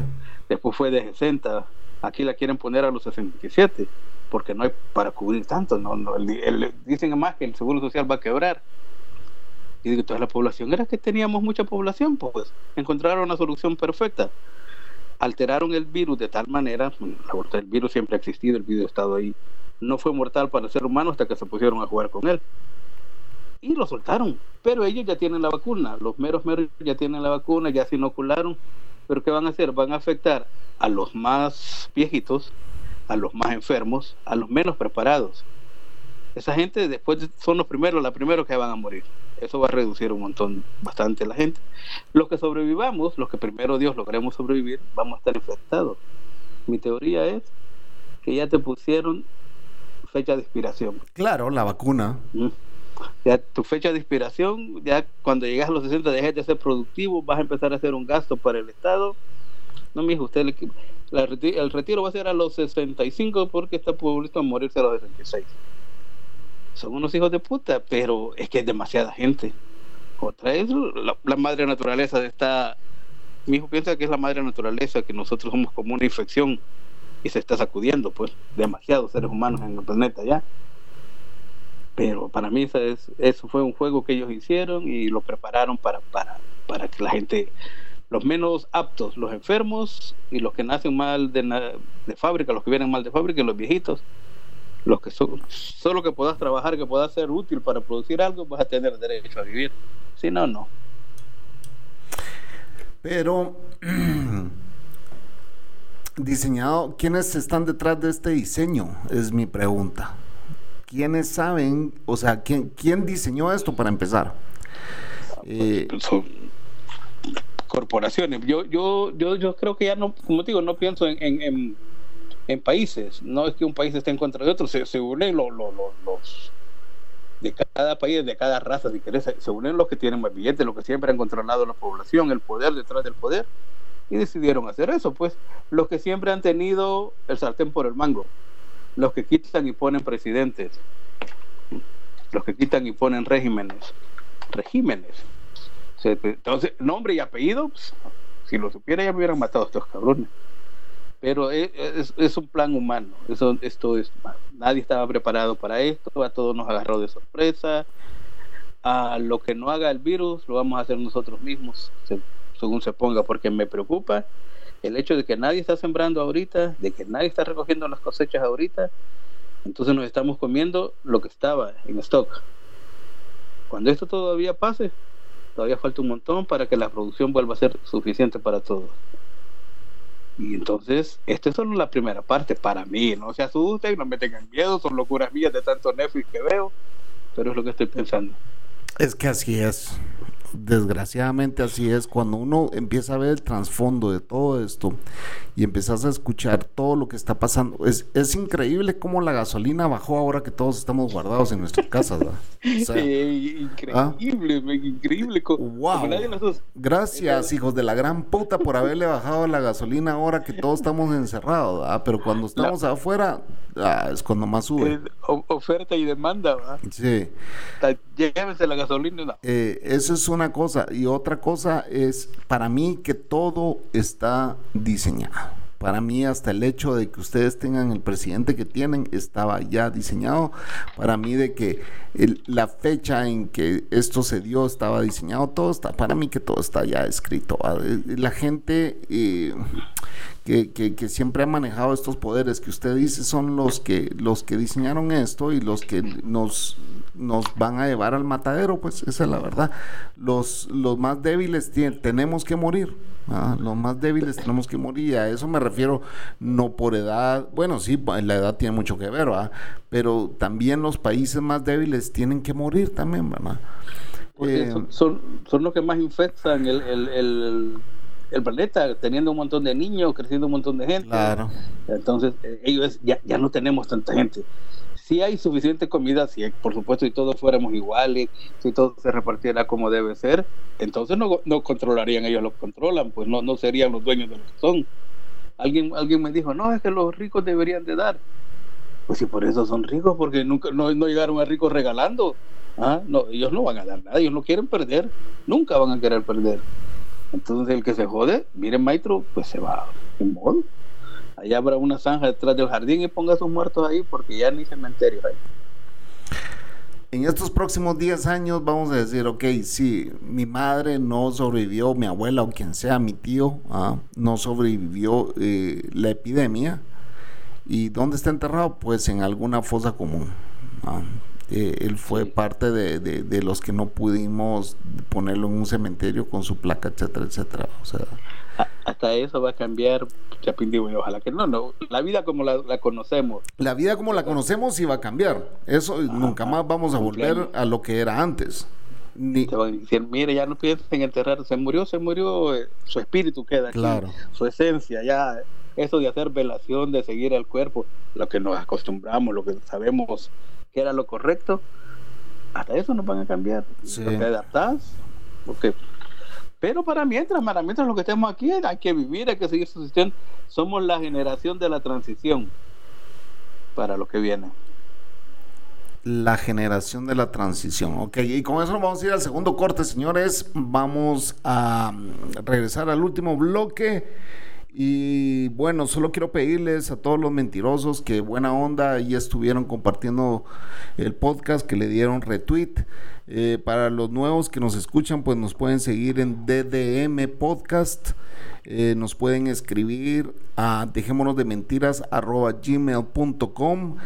después fue de 60, aquí la quieren poner a los 67, porque no hay para cubrir tanto, no, no dicen más que el Seguro Social va a quebrar. Y digo, toda la población, era que teníamos mucha población, pues encontraron una solución perfecta. Alteraron el virus de tal manera, el virus siempre ha existido, el virus ha estado ahí, no fue mortal para el ser humano hasta que se pusieron a jugar con él y lo soltaron. Pero ellos ya tienen la vacuna, los meros meros ya tienen la vacuna, ya se inocularon. Pero ¿qué van a hacer? Van a afectar a los más viejitos, a los más enfermos, a los menos preparados. Esa gente después son los primeros, la primeros que van a morir. Eso va a reducir un montón, bastante la gente. Los que sobrevivamos, los que primero Dios logremos sobrevivir, vamos a estar infectados. Mi teoría es que ya te pusieron fecha de expiración. Claro, la vacuna. Mm ya tu fecha de inspiración, ya cuando llegas a los 60 dejes de ser productivo, vas a empezar a hacer un gasto para el Estado. No, mijo, usted el retiro va a ser a los 65 porque está publicado a morirse a los 66. Son unos hijos de puta, pero es que es demasiada gente. Otra es la, madre naturaleza de esta... Mi hijo piensa que es la madre naturaleza, que nosotros somos como una infección y se está sacudiendo, pues, demasiados seres humanos en el planeta ya Pero para mí es, eso fue un juego que ellos hicieron y lo prepararon para, para, para que la gente, los menos aptos, los enfermos y los que nacen mal de, de fábrica, los que vienen mal de fábrica y los viejitos, los que son, solo que puedas trabajar, que puedas ser útil para producir algo, vas a tener derecho a vivir. Si no, no. Pero, (clears throat) diseñado, ¿quiénes están detrás de este diseño? Es mi pregunta. ¿Quiénes saben, o sea, quién, quién diseñó esto para empezar? Eh, son corporaciones. Yo, yo, yo, yo creo que ya no, como digo, no pienso en en países. No es que un país esté en contra de otro, se, unen los, los, de cada país, de cada raza, si querés, se unen los que tienen más billetes, los que siempre han controlado la población, el poder detrás del poder, y decidieron hacer eso. Pues los que siempre han tenido el sartén por el mango, los que quitan y ponen presidentes, los que quitan y ponen regímenes, regímenes. Entonces, nombre y apellido, pues, si lo supiera ya me hubieran matado a estos cabrones pero e, e, es, un plan humano. Eso, esto es, nadie estaba preparado para esto, a todos nos agarró de sorpresa. A lo que no haga el virus lo vamos a hacer nosotros mismos, según se ponga, porque me preocupa el hecho de que nadie está sembrando ahorita, de que nadie está recogiendo las cosechas ahorita. Entonces nos estamos comiendo lo que estaba en stock. Cuando esto todavía pase, todavía falta un montón para que la producción vuelva a ser suficiente para todos. Y entonces, esta es solo la primera parte para mí. No se asusten, no me tengan miedo, son locuras mías de tanto Netflix que veo, pero es lo que estoy pensando. Es que así es desgraciadamente así es, cuando uno empieza a ver el trasfondo de todo esto y empiezas a escuchar todo lo que está pasando, es, es increíble cómo la gasolina bajó ahora que todos estamos guardados en nuestras casas. increíble, ¿ah? increíble. Gracias, hijos de la gran puta, por haberle bajado la gasolina ahora que todos estamos encerrados, pero cuando estamos afuera ah, es cuando más sube. oferta y demanda, ¿verdad? Sí. Llévense la gasolina. Eh, eso es una cosa. Y otra cosa es, para mí, que todo está diseñado. Para mí hasta el hecho de que ustedes tengan el presidente que tienen estaba ya diseñado. Para mí de que la fecha en que esto se dio estaba diseñado. Todo está, para mí que todo está ya escrito. Ah, eh, la gente eh, que, que, siempre ha manejado estos poderes que usted dice son los que, los que diseñaron esto y los que nos nos van a llevar al matadero, pues esa es la verdad. Los, los más débiles tenemos que morir. Los más débiles tenemos que morir. A eso me refiero no por edad. Bueno, sí, la edad tiene mucho que ver, ¿verdad? Pero también los países más débiles tienen que morir también, ¿verdad? Eh, son, son, los que más infectan el, el, el, planeta, teniendo un montón de niños, creciendo un montón de gente. Claro. Entonces, eh, ellos ya, ya no tenemos tanta gente si hay suficiente comida, si por supuesto si todos fuéramos iguales, si todo se repartiera como debe ser, entonces no, no controlarían, ellos lo controlan, pues no, no serían los dueños de lo que son. Alguien, alguien me dijo, no, es que los ricos deberían de dar. Pues si por eso son ricos, porque nunca no, no llegaron a ricos regalando. ¿Ah? No, ellos no van a dar nada, ellos no quieren perder, nunca van a querer perder. Entonces el que se jode, miren maestro, pues se va en modo. Allá habrá una zanja detrás del jardín y ponga sus muertos ahí porque ya ni cementerio hay. En estos próximos 10 años vamos a decir, ok, si mi madre no sobrevivió, mi abuela o quien sea, mi tío, ah, no sobrevivió eh, la epidemia. ¿Y dónde está enterrado? Pues en alguna fosa común. Ah, eh, él fue parte de, de, los que no pudimos ponerlo en un cementerio con su placa, etcétera, etcétera. O sea, hasta eso va a cambiar Chapín y ojalá que no, no, la vida como la, conocemos. La vida como la conocemos sí va a cambiar. Eso nunca más vamos a volver a lo que era antes. Ni... Te van a decir, mire, ya no piensen en enterrar, se murió, se murió, eh, su espíritu queda aquí, claro. su esencia, ya, eso de hacer velación, de seguir al cuerpo, lo que nos acostumbramos, lo que sabemos que era lo correcto, hasta eso nos van a cambiar. Sí. Te adaptás, porque pero para mientras, para mientras lo que estemos aquí, hay que vivir, hay que seguir subsistiendo. Somos la generación de la transición para lo que viene. La generación de la transición. Ok, y con eso vamos a ir al segundo corte, señores. Vamos a mm, regresar al último bloque. Y bueno, solo quiero pedirles a todos los mentirosos que buena onda y estuvieron compartiendo el podcast, que le dieron retweet. Eh, para los nuevos que nos escuchan, pues nos pueden seguir en DDM Podcast. Eh, nos pueden escribir a dejémonos de mentiras arroba gmail.com.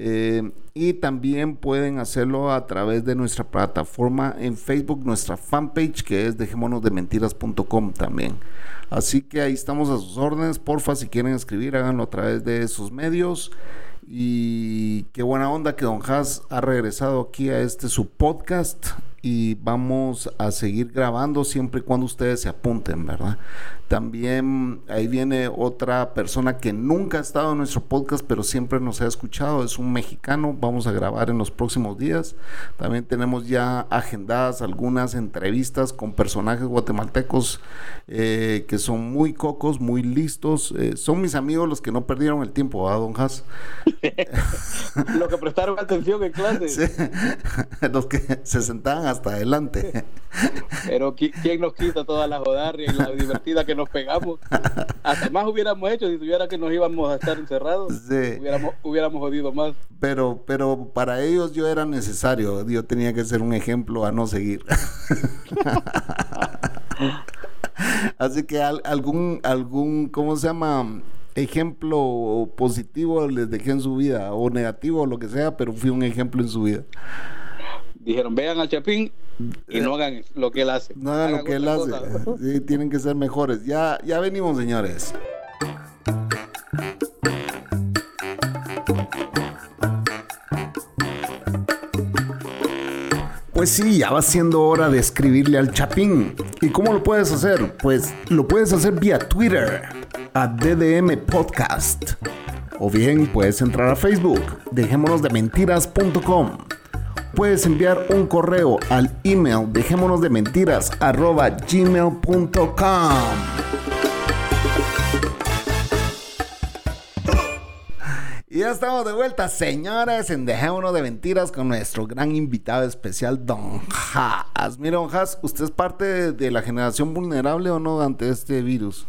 Eh, y también pueden hacerlo a través de nuestra plataforma en Facebook, nuestra fanpage que es dejémonosdementiras.com también. Así que ahí estamos a sus órdenes. Porfa, si quieren escribir, háganlo a través de esos medios. Y qué buena onda que Don Haas ha regresado aquí a este su podcast y vamos a seguir grabando siempre y cuando ustedes se apunten, ¿verdad? También ahí viene otra persona que nunca ha estado en nuestro podcast, pero siempre nos ha escuchado, es un mexicano, vamos a grabar en los próximos días. También tenemos ya agendadas algunas entrevistas con personajes guatemaltecos eh, que son muy cocos, muy listos. Eh, son mis amigos los que no perdieron el tiempo, ¿verdad, don Haas? los (laughs) que prestaron atención en clase. Sí. (laughs) los que se sentaban hasta adelante. Pero ¿quién nos quita toda la jodarria y la divertida que nos pegamos? (laughs) Hasta más hubiéramos hecho si tuviera que nos íbamos a estar encerrados. Sí. Hubiéramos, hubiéramos jodido más. Pero, pero para ellos yo era necesario. Yo tenía que ser un ejemplo a no seguir. (laughs) Así que algún, algún, ¿cómo se llama? ejemplo positivo les dejé en su vida o negativo o lo que sea, pero fui un ejemplo en su vida dijeron, vean al Chapín y no hagan lo que él hace. No hagan, lo que él hace. (laughs) Sí, tienen que ser mejores. Ya, ya venimos, señores. Pues sí, ya va siendo hora de escribirle al Chapín. ¿Y cómo lo puedes hacer? Pues lo puedes hacer vía Twitter, a DDM Podcast. O bien puedes entrar a Facebook, dejémonos de mentiras.com puedes enviar un correo al email dejémonos de mentiras arroba gmail.com. Y ya estamos de vuelta, señores, en Dejémonos de Mentiras con nuestro gran invitado especial, Don Haas. Mira, Don Haas, ¿usted es parte de la generación vulnerable o no ante este virus?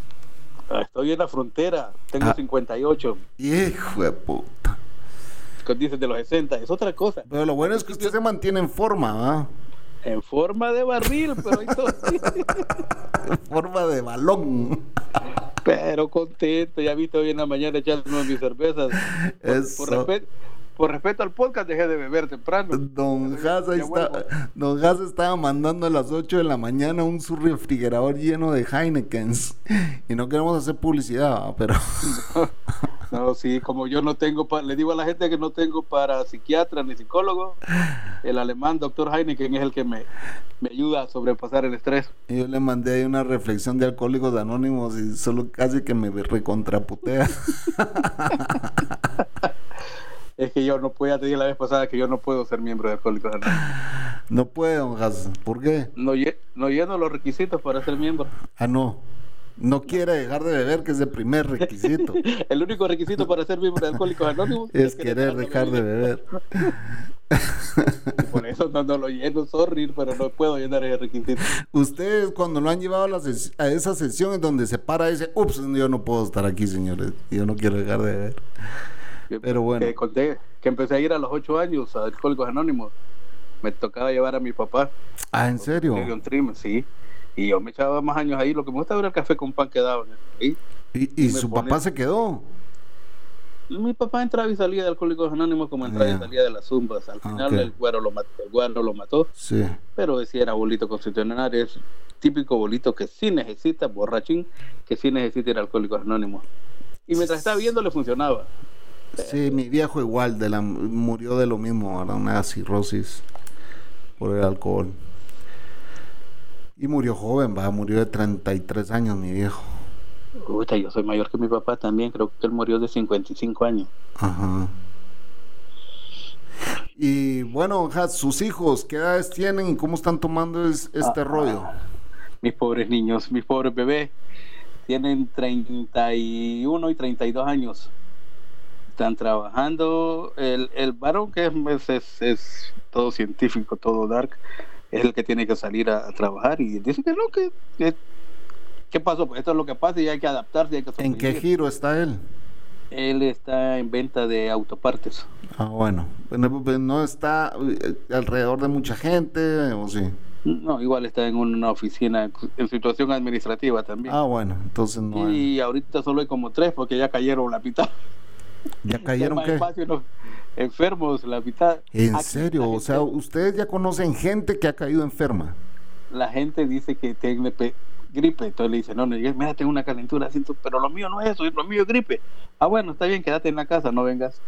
Ah, estoy en la frontera, tengo 58. Ah. Hijo de puta dices de los 60, es otra cosa. Pero lo bueno es que usted se mantiene en forma, ¿va? En forma de barril, pero (laughs) en forma de balón. Pero contento, ya visto hoy en la mañana echándome mis cervezas. Por, respeto, por respeto al podcast dejé de beber temprano. Don Haas está, Don Haas estaba mandando a las 8 de la mañana un su refrigerador lleno de Heinekens. Y no queremos hacer publicidad, pero (laughs) No, sí, como yo no tengo, le digo a la gente que no tengo para psiquiatra ni psicólogo, el alemán doctor Heineken es el que me, me ayuda a sobrepasar el estrés. Yo le mandé ahí una reflexión de alcohólicos anónimos y solo casi que me recontraputea. (laughs) es que yo no puedo, ya te dije la vez pasada que yo no puedo ser miembro de Alcohólicos Anónimos. No puede, don ¿Por qué? No, no lleno los requisitos para ser miembro. Ah, no. No quiere dejar de beber, que es el primer requisito. (laughs) el único requisito para ser miembro de Alcohólicos Anónimos (laughs) es, querer dejar de beber. por eso no, lo lleno, sorry, pero no puedo llenar ese requisito. Ustedes cuando lo han llevado a, esa sesión en donde se para y dice, ups, yo no puedo estar aquí, señores, yo no quiero dejar de beber. Pero bueno. Que conté que empecé a ir a los ocho años a Alcohólicos Anónimos. Me tocaba llevar a mi papá. Ah, ¿en serio? Sí. Y yo me echaba más años ahí. Lo que me gusta era el café con pan que daban. ¿Y, y, su papá se quedó? Mi papá entraba y salía de Alcohólicos Anónimos como entraba y salía de las zumbas. Al ah, final el güero lo mató. El güero lo mató. Sí. Pero decía era bolito constitucional. Es típico bolito que sí necesita, borrachín, que sí necesita ir a Alcohólicos Anónimos. Y mientras estaba viendo le funcionaba. Sí, mi viejo igual de la, murió de lo mismo, una cirrosis por el alcohol. Y murió joven, va, murió de 33 años mi viejo. Puta, yo soy mayor que mi papá también, creo que él murió de 55 años. Ajá. Y bueno, sus hijos, ¿qué edades tienen y cómo están tomando este ah, rollo? Mis pobres niños, mis pobres bebés, tienen 31 y 32 años. Están trabajando. El, el varón que es, es, es todo científico, todo dark, es el que tiene que salir a, trabajar y dice que no, que, ¿qué pasó? Pues esto es lo que pasa y hay que adaptarse. Hay que ¿En qué giro está él? Él está en venta de autopartes. Ah, bueno. Pues, ¿No está eh, alrededor de mucha gente o sí? No, igual está en una oficina en situación administrativa también. Ah, bueno, entonces no. Y ahorita solo hay como tres porque ya cayeron la mitad. ¿Ya cayeron qué? enfermos, la mitad. ¿En serio? O sea, ustedes ya conocen gente que ha caído enferma. La gente dice que tiene gripe, entonces le dice, no, no, mira, tengo una calentura, siento, pero lo mío no es eso, lo mío es gripe. Ah, bueno, está bien, quédate en la casa, no vengas.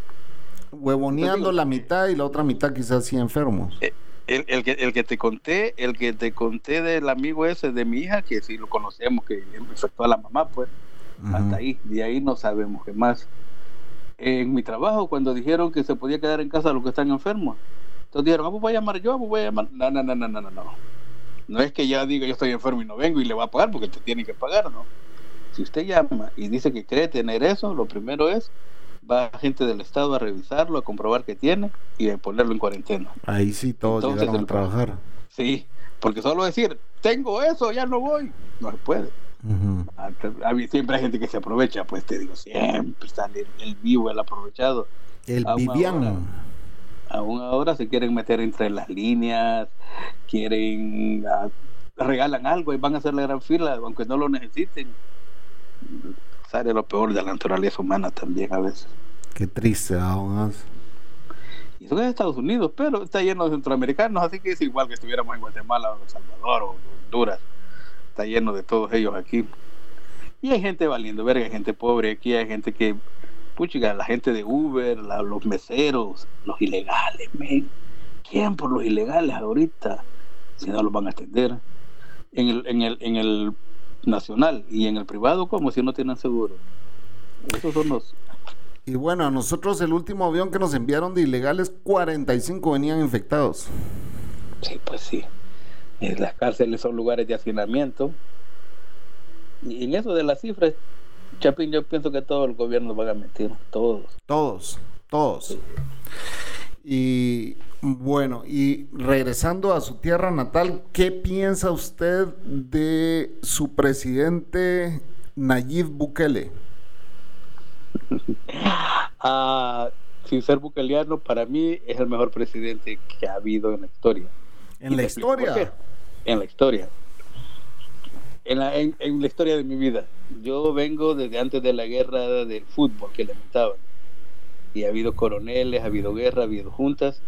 Huevoneando la mitad y la otra mitad quizás sí enfermos. Eh, el, que, el que te conté, el que te conté del amigo ese de mi hija, que si lo conocemos, que infectó a la mamá, pues, hasta ahí, de ahí no sabemos qué más. En mi trabajo, cuando dijeron que se podía quedar en casa los que están enfermos, entonces dijeron, ah, pues voy a llamar yo, pues voy a llamar. No, no, no, no, no, no. No es que ya diga yo estoy enfermo y no vengo y le va a pagar porque te tiene que pagar, ¿no? Si usted llama y dice que cree tener eso, lo primero es va gente del Estado a revisarlo, a comprobar que tiene y a ponerlo en cuarentena. Ahí sí todos llegaron a trabajar. Sí, porque solo decir, tengo eso, ya no voy, no se puede. Siempre hay gente que se aprovecha, pues te digo, siempre está el, vivo, el aprovechado. El viviano. Aún ahora se quieren meter entre las líneas, quieren, ah, regalan algo y van a hacer la gran fila, aunque no lo necesiten sale lo peor de la naturaleza humana también a veces. Qué triste, aún Y eso es Estados Unidos, pero está lleno de centroamericanos, así que es igual que estuviéramos en Guatemala o El Salvador o Honduras. Está lleno de todos ellos aquí. Y hay gente valiendo verga, hay gente pobre aquí, hay gente que, puchiga, la gente de Uber, los meseros, los ilegales, men. ¿Quién por los ilegales ahorita? Si no los van a atender. En el, en el, en el nacional y en el privado como si no tienen seguro. Esos son los... Y bueno, a nosotros el último avión que nos enviaron de ilegales, 45 venían infectados. Sí, pues sí. (laughs) Las cárceles son lugares de hacinamiento. Y en eso de las cifras, Chapín, yo pienso que todo el gobierno va a mentir, todos. Todos, todos. Y bueno, y regresando a su tierra natal, ¿qué piensa usted de su presidente Nayib Bukele? (laughs) ah, sin ser bukeleano, para mí es el mejor presidente que ha habido en la historia. ¿En la historia? En la historia. En la, en la historia de mi vida. Yo vengo desde antes de la guerra del fútbol que lamentaban y ha habido coroneles, ha habido guerra, ha habido juntas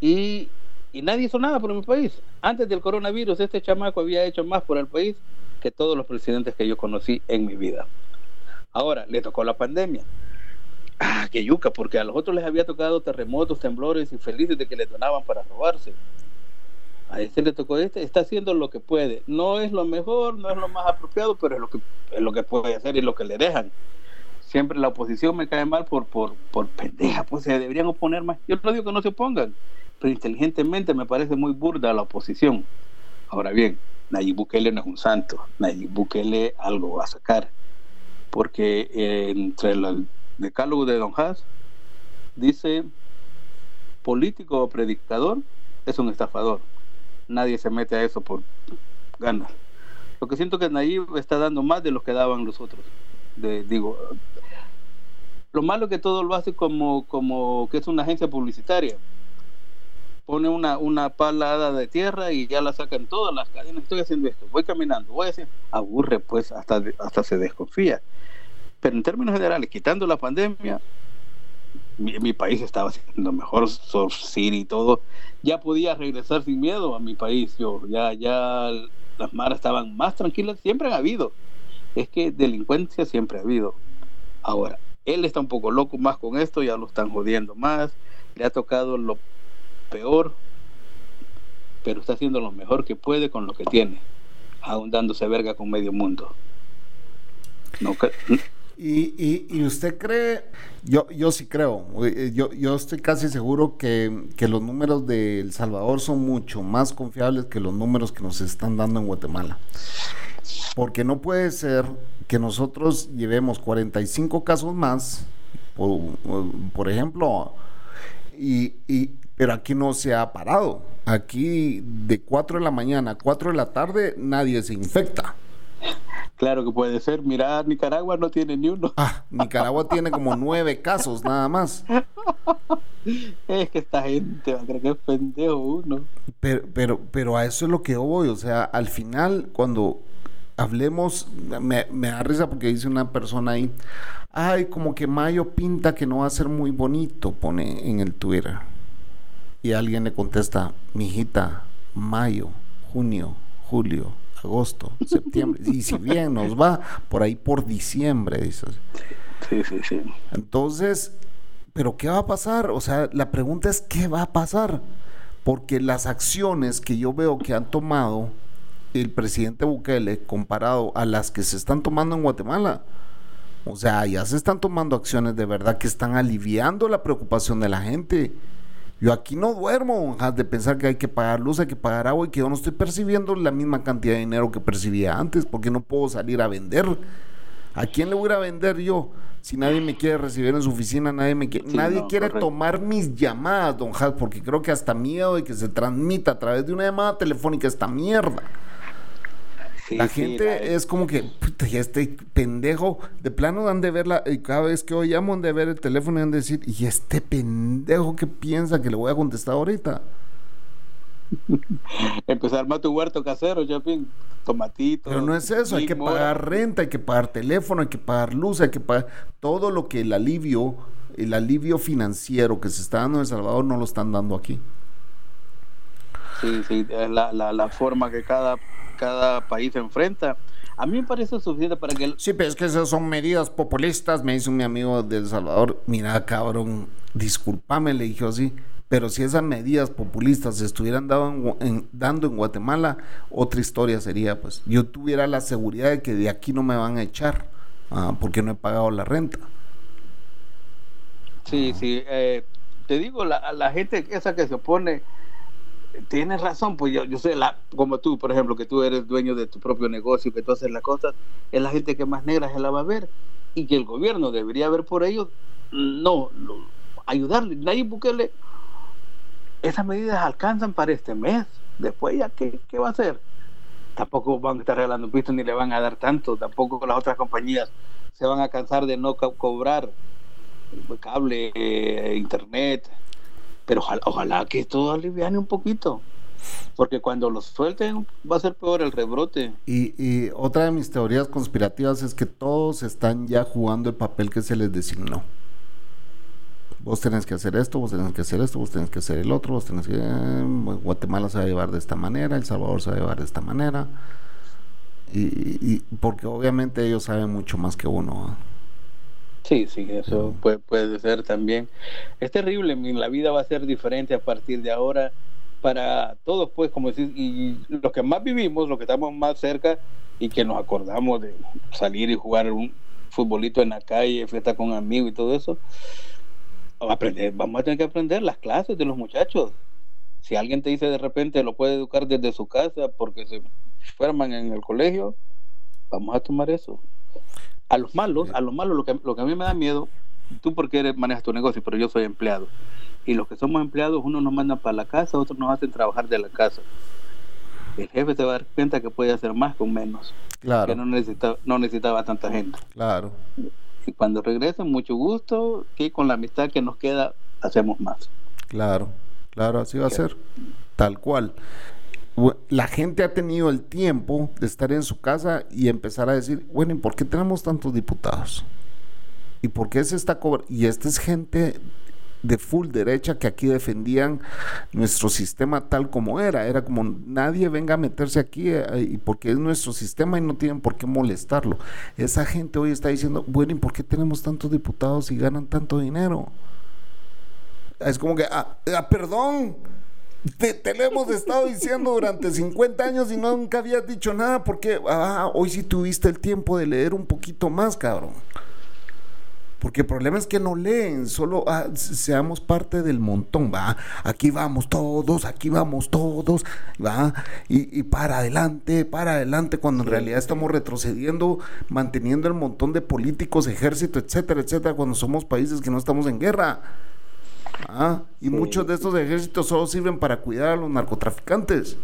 y, nadie hizo nada por mi país. Antes del coronavirus, este chamaco había hecho más por el país que todos los presidentes que yo conocí en mi vida. Ahora, le tocó la pandemia. Ah, qué yuca, porque a los otros les había tocado terremotos, temblores infelices de que le donaban para robarse. A este le tocó este, está haciendo lo que puede. No es lo mejor, no es lo más apropiado, pero es lo que, es lo que puede hacer y lo que le dejan siempre la oposición me cae mal por, por, por pendeja, pues se deberían oponer más. Yo no digo que no se opongan, pero inteligentemente me parece muy burda la oposición. Ahora bien, Nayib Bukele no es un santo, Nayib Bukele algo va a sacar, porque eh, entre el decálogo de Don Haas dice político o predicador es un estafador. Nadie se mete a eso por ganas. Lo que siento que Nayib está dando más de lo que daban los otros. Digo, lo malo que todo lo hace como, como que es una agencia publicitaria. Pone una, una palada de tierra y ya la sacan todas las cadenas. Estoy haciendo esto, voy caminando, voy decir, aburre, pues hasta, hasta se desconfía. Pero en términos generales, quitando la pandemia, mi, país estaba haciendo mejor, Surf y todo. Ya podía regresar sin miedo a mi país. Yo, ya, ya las maras estaban más tranquilas, siempre han habido. Es que delincuencia siempre ha habido. Ahora, él está un poco loco más con esto, ya lo están jodiendo más, le ha tocado lo peor, pero está haciendo lo mejor que puede con lo que tiene, aún dándose verga con medio mundo. No, y, y, usted cree, yo, yo sí creo, eh, yo, yo estoy casi seguro que, que, los números de El Salvador son mucho más confiables que los números que nos están dando en Guatemala. Porque no puede ser que nosotros llevemos 45 casos más, por, ejemplo, y, y, pero aquí no se ha parado. Aquí de 4 de la mañana a 4 de la tarde nadie se infecta. Claro que puede ser. Mira, Nicaragua no tiene ni uno. Ah, Nicaragua tiene como (laughs) nueve casos nada más. Es que esta gente va a creer que es pendejo uno. Pero, pero, pero a eso es lo que voy. O sea, al final, cuando hablemos, me, me da risa porque dice una persona ahí, ay, como que mayo pinta que no va a ser muy bonito, pone en el Twitter. Y alguien le contesta, mijita, mayo, junio, julio, agosto, septiembre. y si bien nos va, por ahí por diciembre, dice. Sí, sí, sí. Entonces, ¿pero qué va a pasar? O sea, la pregunta es, ¿qué va a pasar? Porque las acciones que yo veo que han tomado el presidente Bukele comparado a las que se están tomando en Guatemala, o sea, ya se están tomando acciones de verdad que están aliviando la preocupación de la gente. Yo aquí no duermo de pensar que hay que pagar luz, hay que pagar agua y que yo no estoy percibiendo la misma cantidad de dinero que percibía antes porque no puedo salir a vender. ¿A quién le voy a vender yo? Si nadie me quiere recibir en su oficina, nadie me quiere, nadie quiere tomar mis llamadas, don Has, porque creo que hasta miedo de que se transmita a través de una llamada telefónica esta mierda la gente es como que, puta, ya este pendejo, de plano han de verla, y cada vez que hoy llamo han de ver el teléfono y han de decir, ¿y este pendejo que piensa que le voy a contestar ahorita? (laughs) Empezar más tu huerto casero, Chapín, tomatito. Pero no es eso, hay que pagar renta, hay que pagar teléfono, hay que pagar luz, hay que pagar todo lo que el alivio, el alivio financiero que se está dando en El Salvador no lo están dando aquí. Sí, sí, la, la, la forma que cada cada país enfrenta. A mí me parece suficiente para que... Sí, pero es que esas son medidas populistas, me dice mi amigo de El Salvador, mira cabrón, discúlpame, le dije así, pero si esas medidas populistas se estuvieran dando en, dando en Guatemala, otra historia sería, pues, yo tuviera la seguridad de que de aquí no me van a echar, ah, porque no he pagado la renta. Sí, sí, eh, te digo, la, la gente esa que se opone tienes razón, pues yo, yo sé, la, como tú, por ejemplo, que tú eres dueño de tu propio negocio, que tú haces las cosas, es la gente que más negra se la va a ver y que el gobierno debería ver por ellos, no, ayudarle. Nadie Bukele, esas medidas alcanzan para este mes, después ya, ¿qué, qué va a hacer? Tampoco van a estar regalando pistas ni le van a dar tanto, tampoco las otras compañías se van a cansar de no cobrar cable, eh, internet, pero ojalá, que esto aliviane un poquito. Porque cuando los suelten va a ser peor el rebrote. Y, otra de mis teorías conspirativas es que todos están ya jugando el papel que se les designó. Vos tenés que hacer esto, vos tenés que hacer esto, vos tenés que hacer el otro, vos tenés que... Eh, Guatemala se va a llevar de esta manera, El Salvador se va a llevar de esta manera. Y, porque obviamente ellos saben mucho más que uno. Sí, sí, eso puede, puede ser también. Es terrible, la vida va a ser diferente a partir de ahora para todos, pues, como decir, y los que más vivimos, los que estamos más cerca y que nos acordamos de salir y jugar un futbolito en la calle, fiesta con amigos y todo eso, aprender, vamos a tener que aprender las clases de los muchachos. Si alguien te dice de repente lo puede educar desde su casa porque se forman en el colegio, vamos a tomar eso. A los malos, a los malos, lo que, lo que a mí me da miedo, tú porque eres, manejas tu negocio, pero yo soy empleado. Y los que somos empleados, uno nos manda para la casa, otros nos hacen trabajar de la casa. El jefe se va a dar cuenta que puede hacer más con menos. Claro. Que no necesitaba, no necesitaba tanta gente. Claro. Y cuando regresen, mucho gusto, que con la amistad que nos queda, hacemos más. Claro, claro, así va a ser. Tal cual la gente ha tenido el tiempo de estar en su casa y empezar a decir, bueno, ¿y por qué tenemos tantos diputados? ¿Y por qué se está cobrando? Y esta es gente de full derecha que aquí defendían nuestro sistema tal como era. Era como nadie venga a meterse aquí eh, y porque es nuestro sistema y no tienen por qué molestarlo. Esa gente hoy está diciendo, bueno, ¿y por qué tenemos tantos diputados y ganan tanto dinero? Es como que, ah, ah perdón, te, lo hemos estado diciendo durante 50 años y nunca habías dicho nada porque ah, hoy sí tuviste el tiempo de leer un poquito más, cabrón. Porque el problema es que no leen, solo ah, seamos parte del montón, va. Aquí vamos todos, aquí vamos todos, va. Y, y, para adelante, para adelante, cuando en realidad estamos retrocediendo, manteniendo el montón de políticos, ejército, etcétera, etcétera, cuando somos países que no estamos en guerra. Ah, y muchos de estos ejércitos solo sirven para cuidar a los narcotraficantes.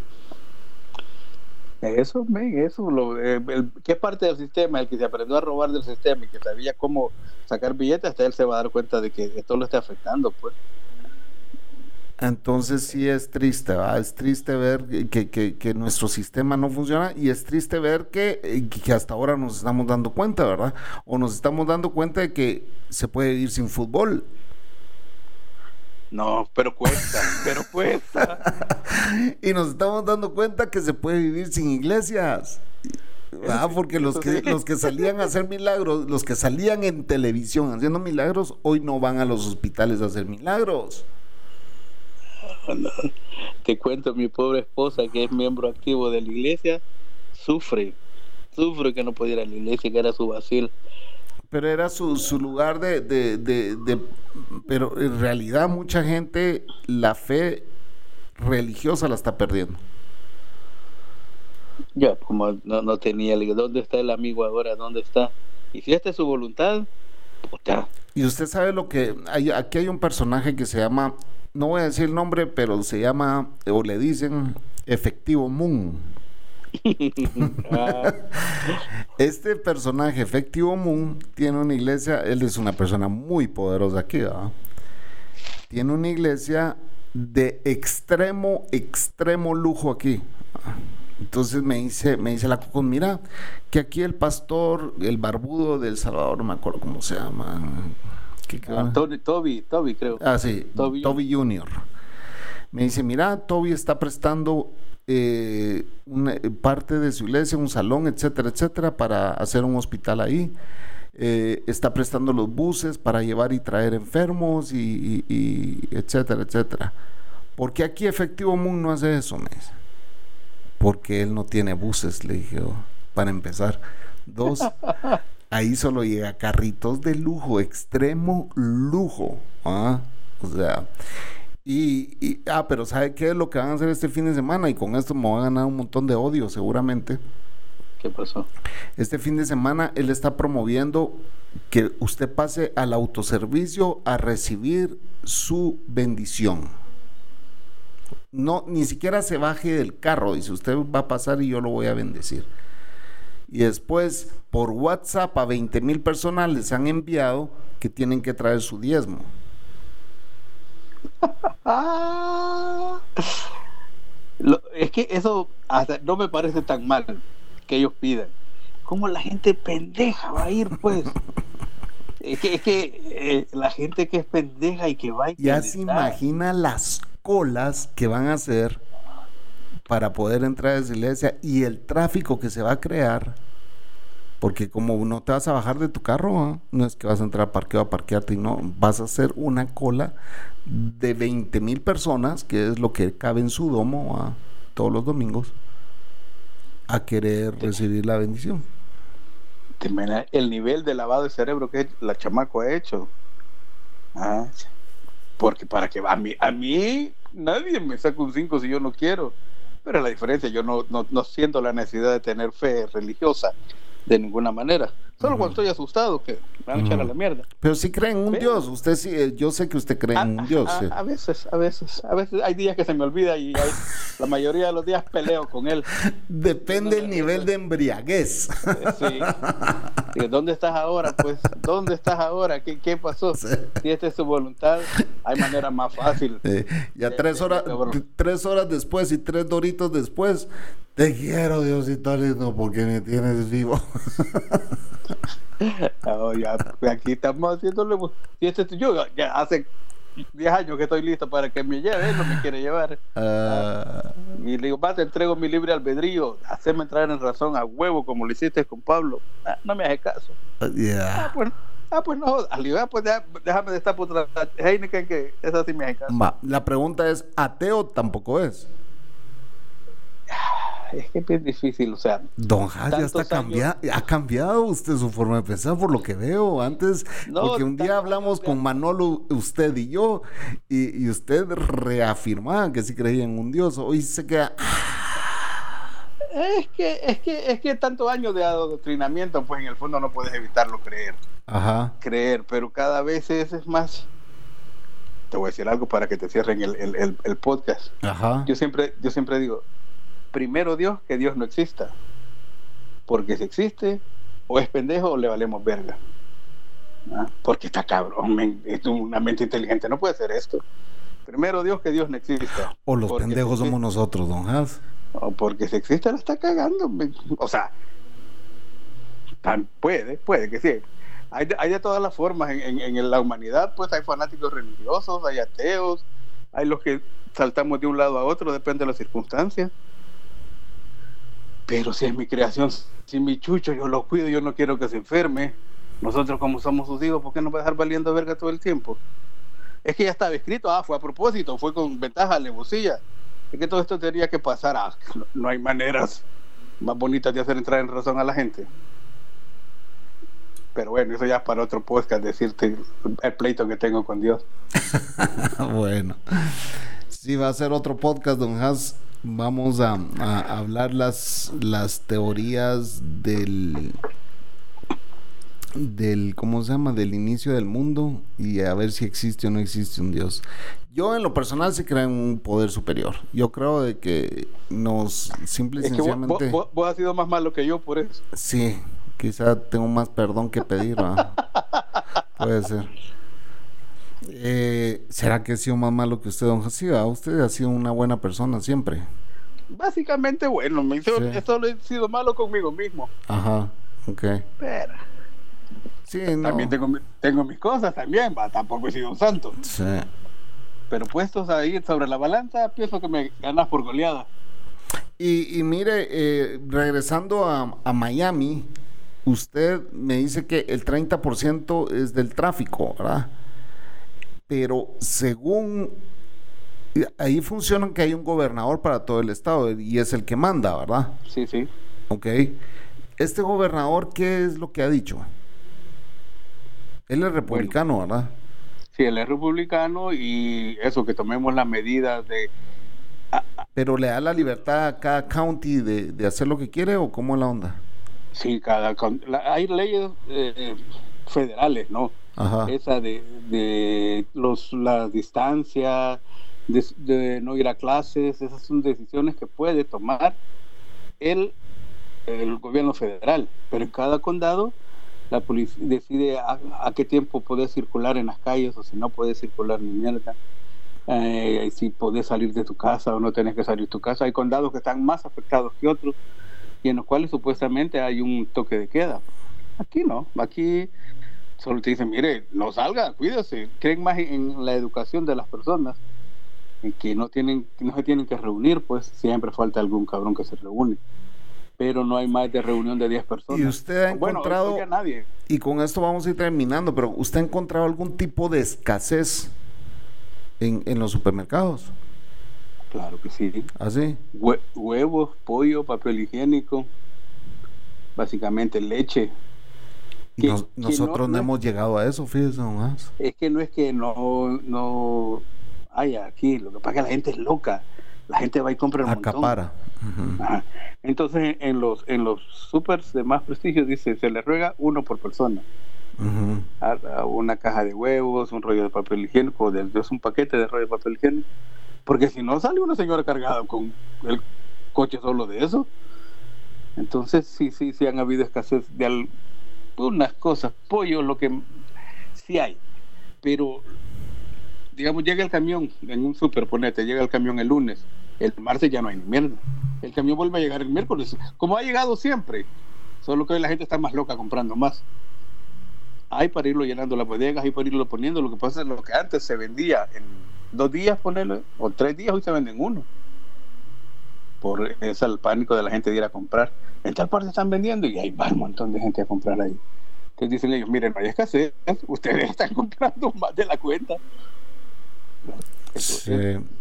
Eso, men, eso. Lo, eh, el- ¿Qué parte del sistema? El que se aprendió a robar del sistema y que sabía cómo sacar billetes, hasta él se va a dar cuenta de que esto lo está afectando, pues. Entonces sí es triste, ¿va? es triste ver que, que- que nuestro sistema no funciona y es triste ver que, eh, que hasta ahora nos estamos dando cuenta, ¿verdad? O nos estamos dando cuenta de que se puede vivir sin fútbol. No, pero cuesta, pero cuesta. (laughs) Y nos estamos dando cuenta que se puede vivir sin iglesias. ¿verdad? Porque los que, los que salían a hacer milagros, los que salían en televisión haciendo milagros, hoy no van a los hospitales a hacer milagros. (laughs) Te cuento, mi pobre esposa, que es miembro activo de la iglesia, sufre, sufre que no puede ir a la iglesia, que era su vacil. Pero era su, su lugar de, de, de- de- Pero en realidad mucha gente la fe religiosa la está perdiendo. Ya, como no, no tenía, ¿dónde está el amigo ahora? ¿Dónde está? Y si esta es su voluntad, puta, Y usted sabe lo que... Hay, aquí hay un personaje que se llama... No voy a decir el nombre, pero se llama, o le dicen, Efectivo Moon. (laughs) Este personaje, Efectivo Moon, tiene una iglesia, él es una persona muy poderosa aquí, ¿verdad? Tiene una iglesia de extremo, extremo lujo aquí. Entonces me dice, me dice la Cocos, mira, que aquí el pastor, el barbudo del Salvador, no me acuerdo cómo se llama. ¿Qué- qué- ah, Toby, Toby, Toby, creo. Ah, sí, Toby. Toby, Junior. Me dice, mira, Toby está prestando eh, una, eh, parte de su iglesia, un salón, etcétera, etcétera, para hacer un hospital ahí. Eh, está prestando los buses para llevar y traer enfermos y, y- y etcétera, etcétera. ¿Por qué aquí Efectivo Moon no hace eso? Me dice. Porque él no tiene buses, le dije, yo, para empezar. Dos, (laughs) ahí solo llega carritos de lujo, extremo lujo. ¿ah? O sea, y, y- ah, pero ¿sabe qué es lo que van a hacer este fin de semana? Y con esto me van a ganar un montón de odio, seguramente. ¿Qué pasó? Este fin de semana él está promoviendo que usted pase al autoservicio a recibir su bendición. No, ni siquiera se baje del carro. Dice, usted va a pasar y yo lo voy a bendecir. Y después, por WhatsApp, a 20 mil personas les han enviado que tienen que traer su diezmo. (laughs) Lo- es que eso hasta no me parece tan mal que ellos pidan. ¿Cómo la gente pendeja va a ir, pues? es que, es que eh, la gente que es pendeja y que va y que Ya se imagina las colas que van a hacer para poder entrar a esa iglesia y el tráfico que se va a crear. Porque como no te vas a bajar de tu carro, ¿ah? no es que vas a entrar a parqueo a parquearte y no, vas a hacer una cola de 20 mil personas, que es lo que cabe en su domo ¿ah? todos los domingos, a querer recibir la bendición. El nivel de lavado de cerebro que la chamaco ha hecho. Ah, porque para que a mí, a mí nadie me saca un 5 si yo no quiero. Pero la diferencia, yo no, no, no siento la necesidad de tener fe religiosa de ninguna manera. Solo cuando estoy asustado, que me van a echar a la mierda. Pero si cree en un Dios, usted sí, eh, yo sé que usted cree A, en un Dios. a- sí. a veces, a veces, a veces hay días que se me olvida y hay- la mayoría de los días peleo con él. Depende el nivel de embriaguez. Eh, Sí. (laughs) Digo, ¿Dónde estás ahora? Pues, ¿dónde estás ahora? ¿Qué, qué pasó? Sí. Si esta es su voluntad, hay manera más fácil. Eh, ya tres horas, tres horas después y tres doritos después, te quiero Diosito lindo porque me tienes vivo. (laughs) Ah, ya, aquí estamos haciéndole. Este es yo, ya hace 10 años que estoy listo para que me lleve, él no me quiere llevar. Ah, Y le digo, va, te entrego mi libre albedrío, haceme entrar en razón a huevo como lo hiciste con Pablo. Ah, no me hace caso. Ah, ya. pues, ah, pues no, al igual, pues ya, déjame de esta puta Heineken que esa sí me hace caso. La pregunta es, ateo tampoco es. Es que es difícil, o sea, Don Has ya está cambiado, ha cambiado usted su forma de pensar por lo que veo. Antes, No, porque un día hablamos con. Manolo, usted y yo, y, y usted reafirmaba que sí creía en un Dios. Hoy se queda, es que, es que, es que tantos años de adoctrinamiento, pues en el fondo no puedes evitarlo creer. ajá, creer, pero cada vez es, es más. Te voy a decir algo para que te cierren el, el- el- el podcast. ajá. Yo siempre, yo siempre digo, primero Dios que Dios no exista. Porque si existe, o es pendejo o le valemos verga. ¿Ah? Porque está cabrón, es una mente inteligente, no puede hacer esto. Primero Dios que Dios no exista. O los Porque pendejos si somos nosotros, don Has. O porque si existe la está cagando. O sea, tan- puede, puede que sí. Hay de, hay de todas las formas. En, en- en la humanidad, pues hay fanáticos religiosos, hay ateos, hay los que saltamos de un lado a otro, depende de las circunstancias. Pero si es mi creación, si mi chucho, yo lo cuido, yo no quiero que se enferme. Nosotros, como somos sus hijos, ¿por qué nos va a dejar valiendo verga todo el tiempo? Es que ya estaba escrito, ah, fue a propósito, fue con ventaja, alevosía. Es que todo esto tendría que pasar, ah, no, no hay maneras más bonitas de hacer entrar en razón a la gente. Pero bueno, eso ya es para otro podcast, decirte el pleito que tengo con Dios. (laughs) bueno. Sí, va a ser otro podcast, don Has. Vamos a, a hablar las, las teorías del del cómo se llama del inicio del mundo y a ver si existe o no existe un dios yo en lo personal sí creo en un poder superior yo creo de que nos simple y Es que sencillamente vos- vos- vos has sido más malo que yo por eso. sí quizá tengo más perdón que pedir ¿va? (laughs) puede ser Eh, ¿Será que he sido más malo que usted, don José? ¿va? Usted ha sido una buena persona siempre. Básicamente, bueno, me hizo, Sí. solo he sido malo conmigo mismo. Ajá, ok. Pero Sí, no. también tengo, mi- tengo mis cosas también, va, tampoco he sido un santo. Sí. Pero puestos ahí sobre la balanza, pienso que me ganas por goleada. Y, y mire, eh, regresando a, a Miami, usted me dice que el 30% es del tráfico, ¿verdad? Pero según... Ahí funciona que hay un gobernador para todo el estado y es el que manda, ¿verdad? Sí, sí. Ok. Este gobernador, ¿qué es lo que ha dicho? Él es republicano, ¿verdad? Sí, él es republicano y eso, que tomemos las medidas de... Pero le da la libertad a cada county de, de hacer lo que quiere o cómo es la onda? Sí, cada... la- hay leyes eh, federales, ¿no? Ajá. esa de, de los, las distancias, de, de no ir a clases, esas son decisiones que puede tomar el, el gobierno federal, pero en cada condado la policía decide a, a qué tiempo puedes circular en las calles o si no puedes circular ni mierda. Eh, si puedes salir de tu casa o no tienes que salir de tu casa. Hay condados que están más afectados que otros y en los cuales supuestamente hay un toque de queda. Aquí no, aquí solo te dicen, mire, no salga, cuídese. Creen más en la educación de las personas, en que no tienen, no se tienen que reunir, pues siempre falta algún cabrón que se reúne. Pero no hay más de reunión de 10 personas. ¿Y usted ha Bueno, encontrado- ya nadie. Y con esto vamos a ir terminando, pero ¿usted ha encontrado algún tipo de escasez en, en los supermercados? Claro que sí. ¿Así? Hue- huevos, pollo, papel higiénico, básicamente leche. Que- Nos- que nosotros no, no- hemos llegado a eso, fíjese, As. Es que no es que no, no haya aquí, lo que pasa es que la gente es loca. La gente va y compra un montón. Acapara. Ujú. Ajá. Entonces, en los en los supers de más prestigio dice, se le ruega uno por persona. Ujú. A- a una caja de huevos, un rollo de papel higiénico, de, es un paquete de rollo de papel higiénico. Porque si no, sale una señora cargada con el coche solo de eso. Entonces, sí, sí, sí han habido escasez de algunas cosas. Pollo, lo que sí hay. Pero, digamos, llega el camión en un super, ponete, llega el camión el lunes. El martes ya no hay ni mierda. El camión vuelve a llegar el miércoles. Como ha llegado siempre. Solo que hoy la gente está más loca comprando más. Hay para irlo llenando las bodegas, hay para irlo poniendo. Lo que pasa es lo que antes se vendía en dos días, ponerlo, o tres días, hoy se venden uno. Por ese el pánico de la gente de ir a comprar. En tal parte están vendiendo y hay va un montón de gente a comprar ahí. Entonces dicen ellos, miren, no hay escasez, (laughs) ustedes están comprando más de la cuenta. Sí,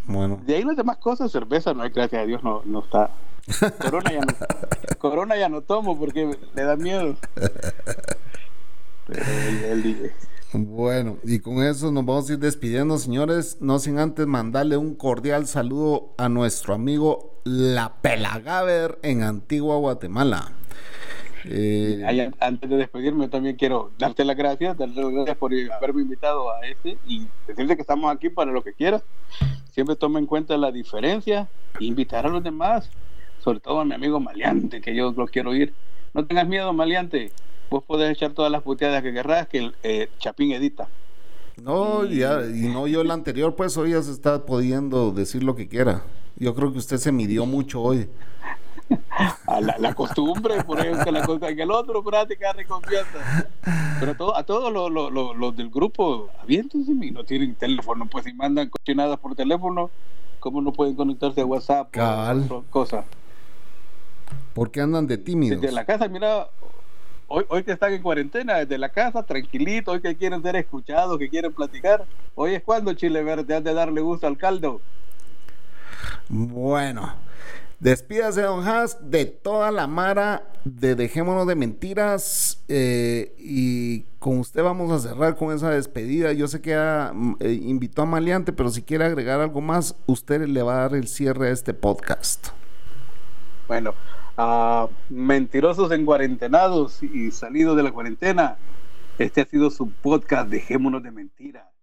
bueno. De ahí las demás cosas, cerveza, no hay, gracias a Dios, no, no está. Corona ya no, (laughs) corona ya no tomo porque le da miedo. Pero el, el- Bueno, y con eso nos vamos a ir despidiendo, señores. No sin antes mandarle un cordial saludo a nuestro amigo La Pelagaver en Antigua Guatemala. Eh, antes de despedirme, también quiero darte las gracias, darte las gracias por haberme invitado a este y decirte que estamos aquí para lo que quieras. Siempre toma en cuenta la diferencia e invitar a los demás. sobre todo a mi amigo Maleante, que yo lo quiero oír. No tengas miedo, Maleante. Vos podés echar todas las puteadas que querrás, que el eh, Chapín edita. No, ya, y no yo el anterior, pues hoy ya se está pudiendo decir lo que quiera. Yo creo que usted se midió mucho hoy. (laughs) A la, la costumbre, por ejemplo, la cosa que el otro práctica de confianza. Pero todo, a todos los, los, los, los del grupo, aviéntense y no tienen teléfono, pues si mandan cochinadas por teléfono, ¿cómo no pueden conectarse a WhatsApp? Cabal. O cosas. ¿Por qué andan de tímidos? Desde la casa, mira, hoy, hoy que están en cuarentena, desde la casa, tranquilito, hoy que quieren ser escuchados, que quieren platicar. Hoy es cuando Chile Verde han de darle gusto al caldo. Bueno, despídase, don Haas, de toda la mara de Dejémonos de Mentiras. eh, y con usted vamos a cerrar con esa despedida. Yo sé que ya, mm, eh, invitó a Maleante, pero si quiere agregar algo más, usted le va a dar el cierre a este podcast. Bueno, a mentirosos en cuarentenados y salidos de la cuarentena, este ha sido su podcast Dejémonos de Mentiras.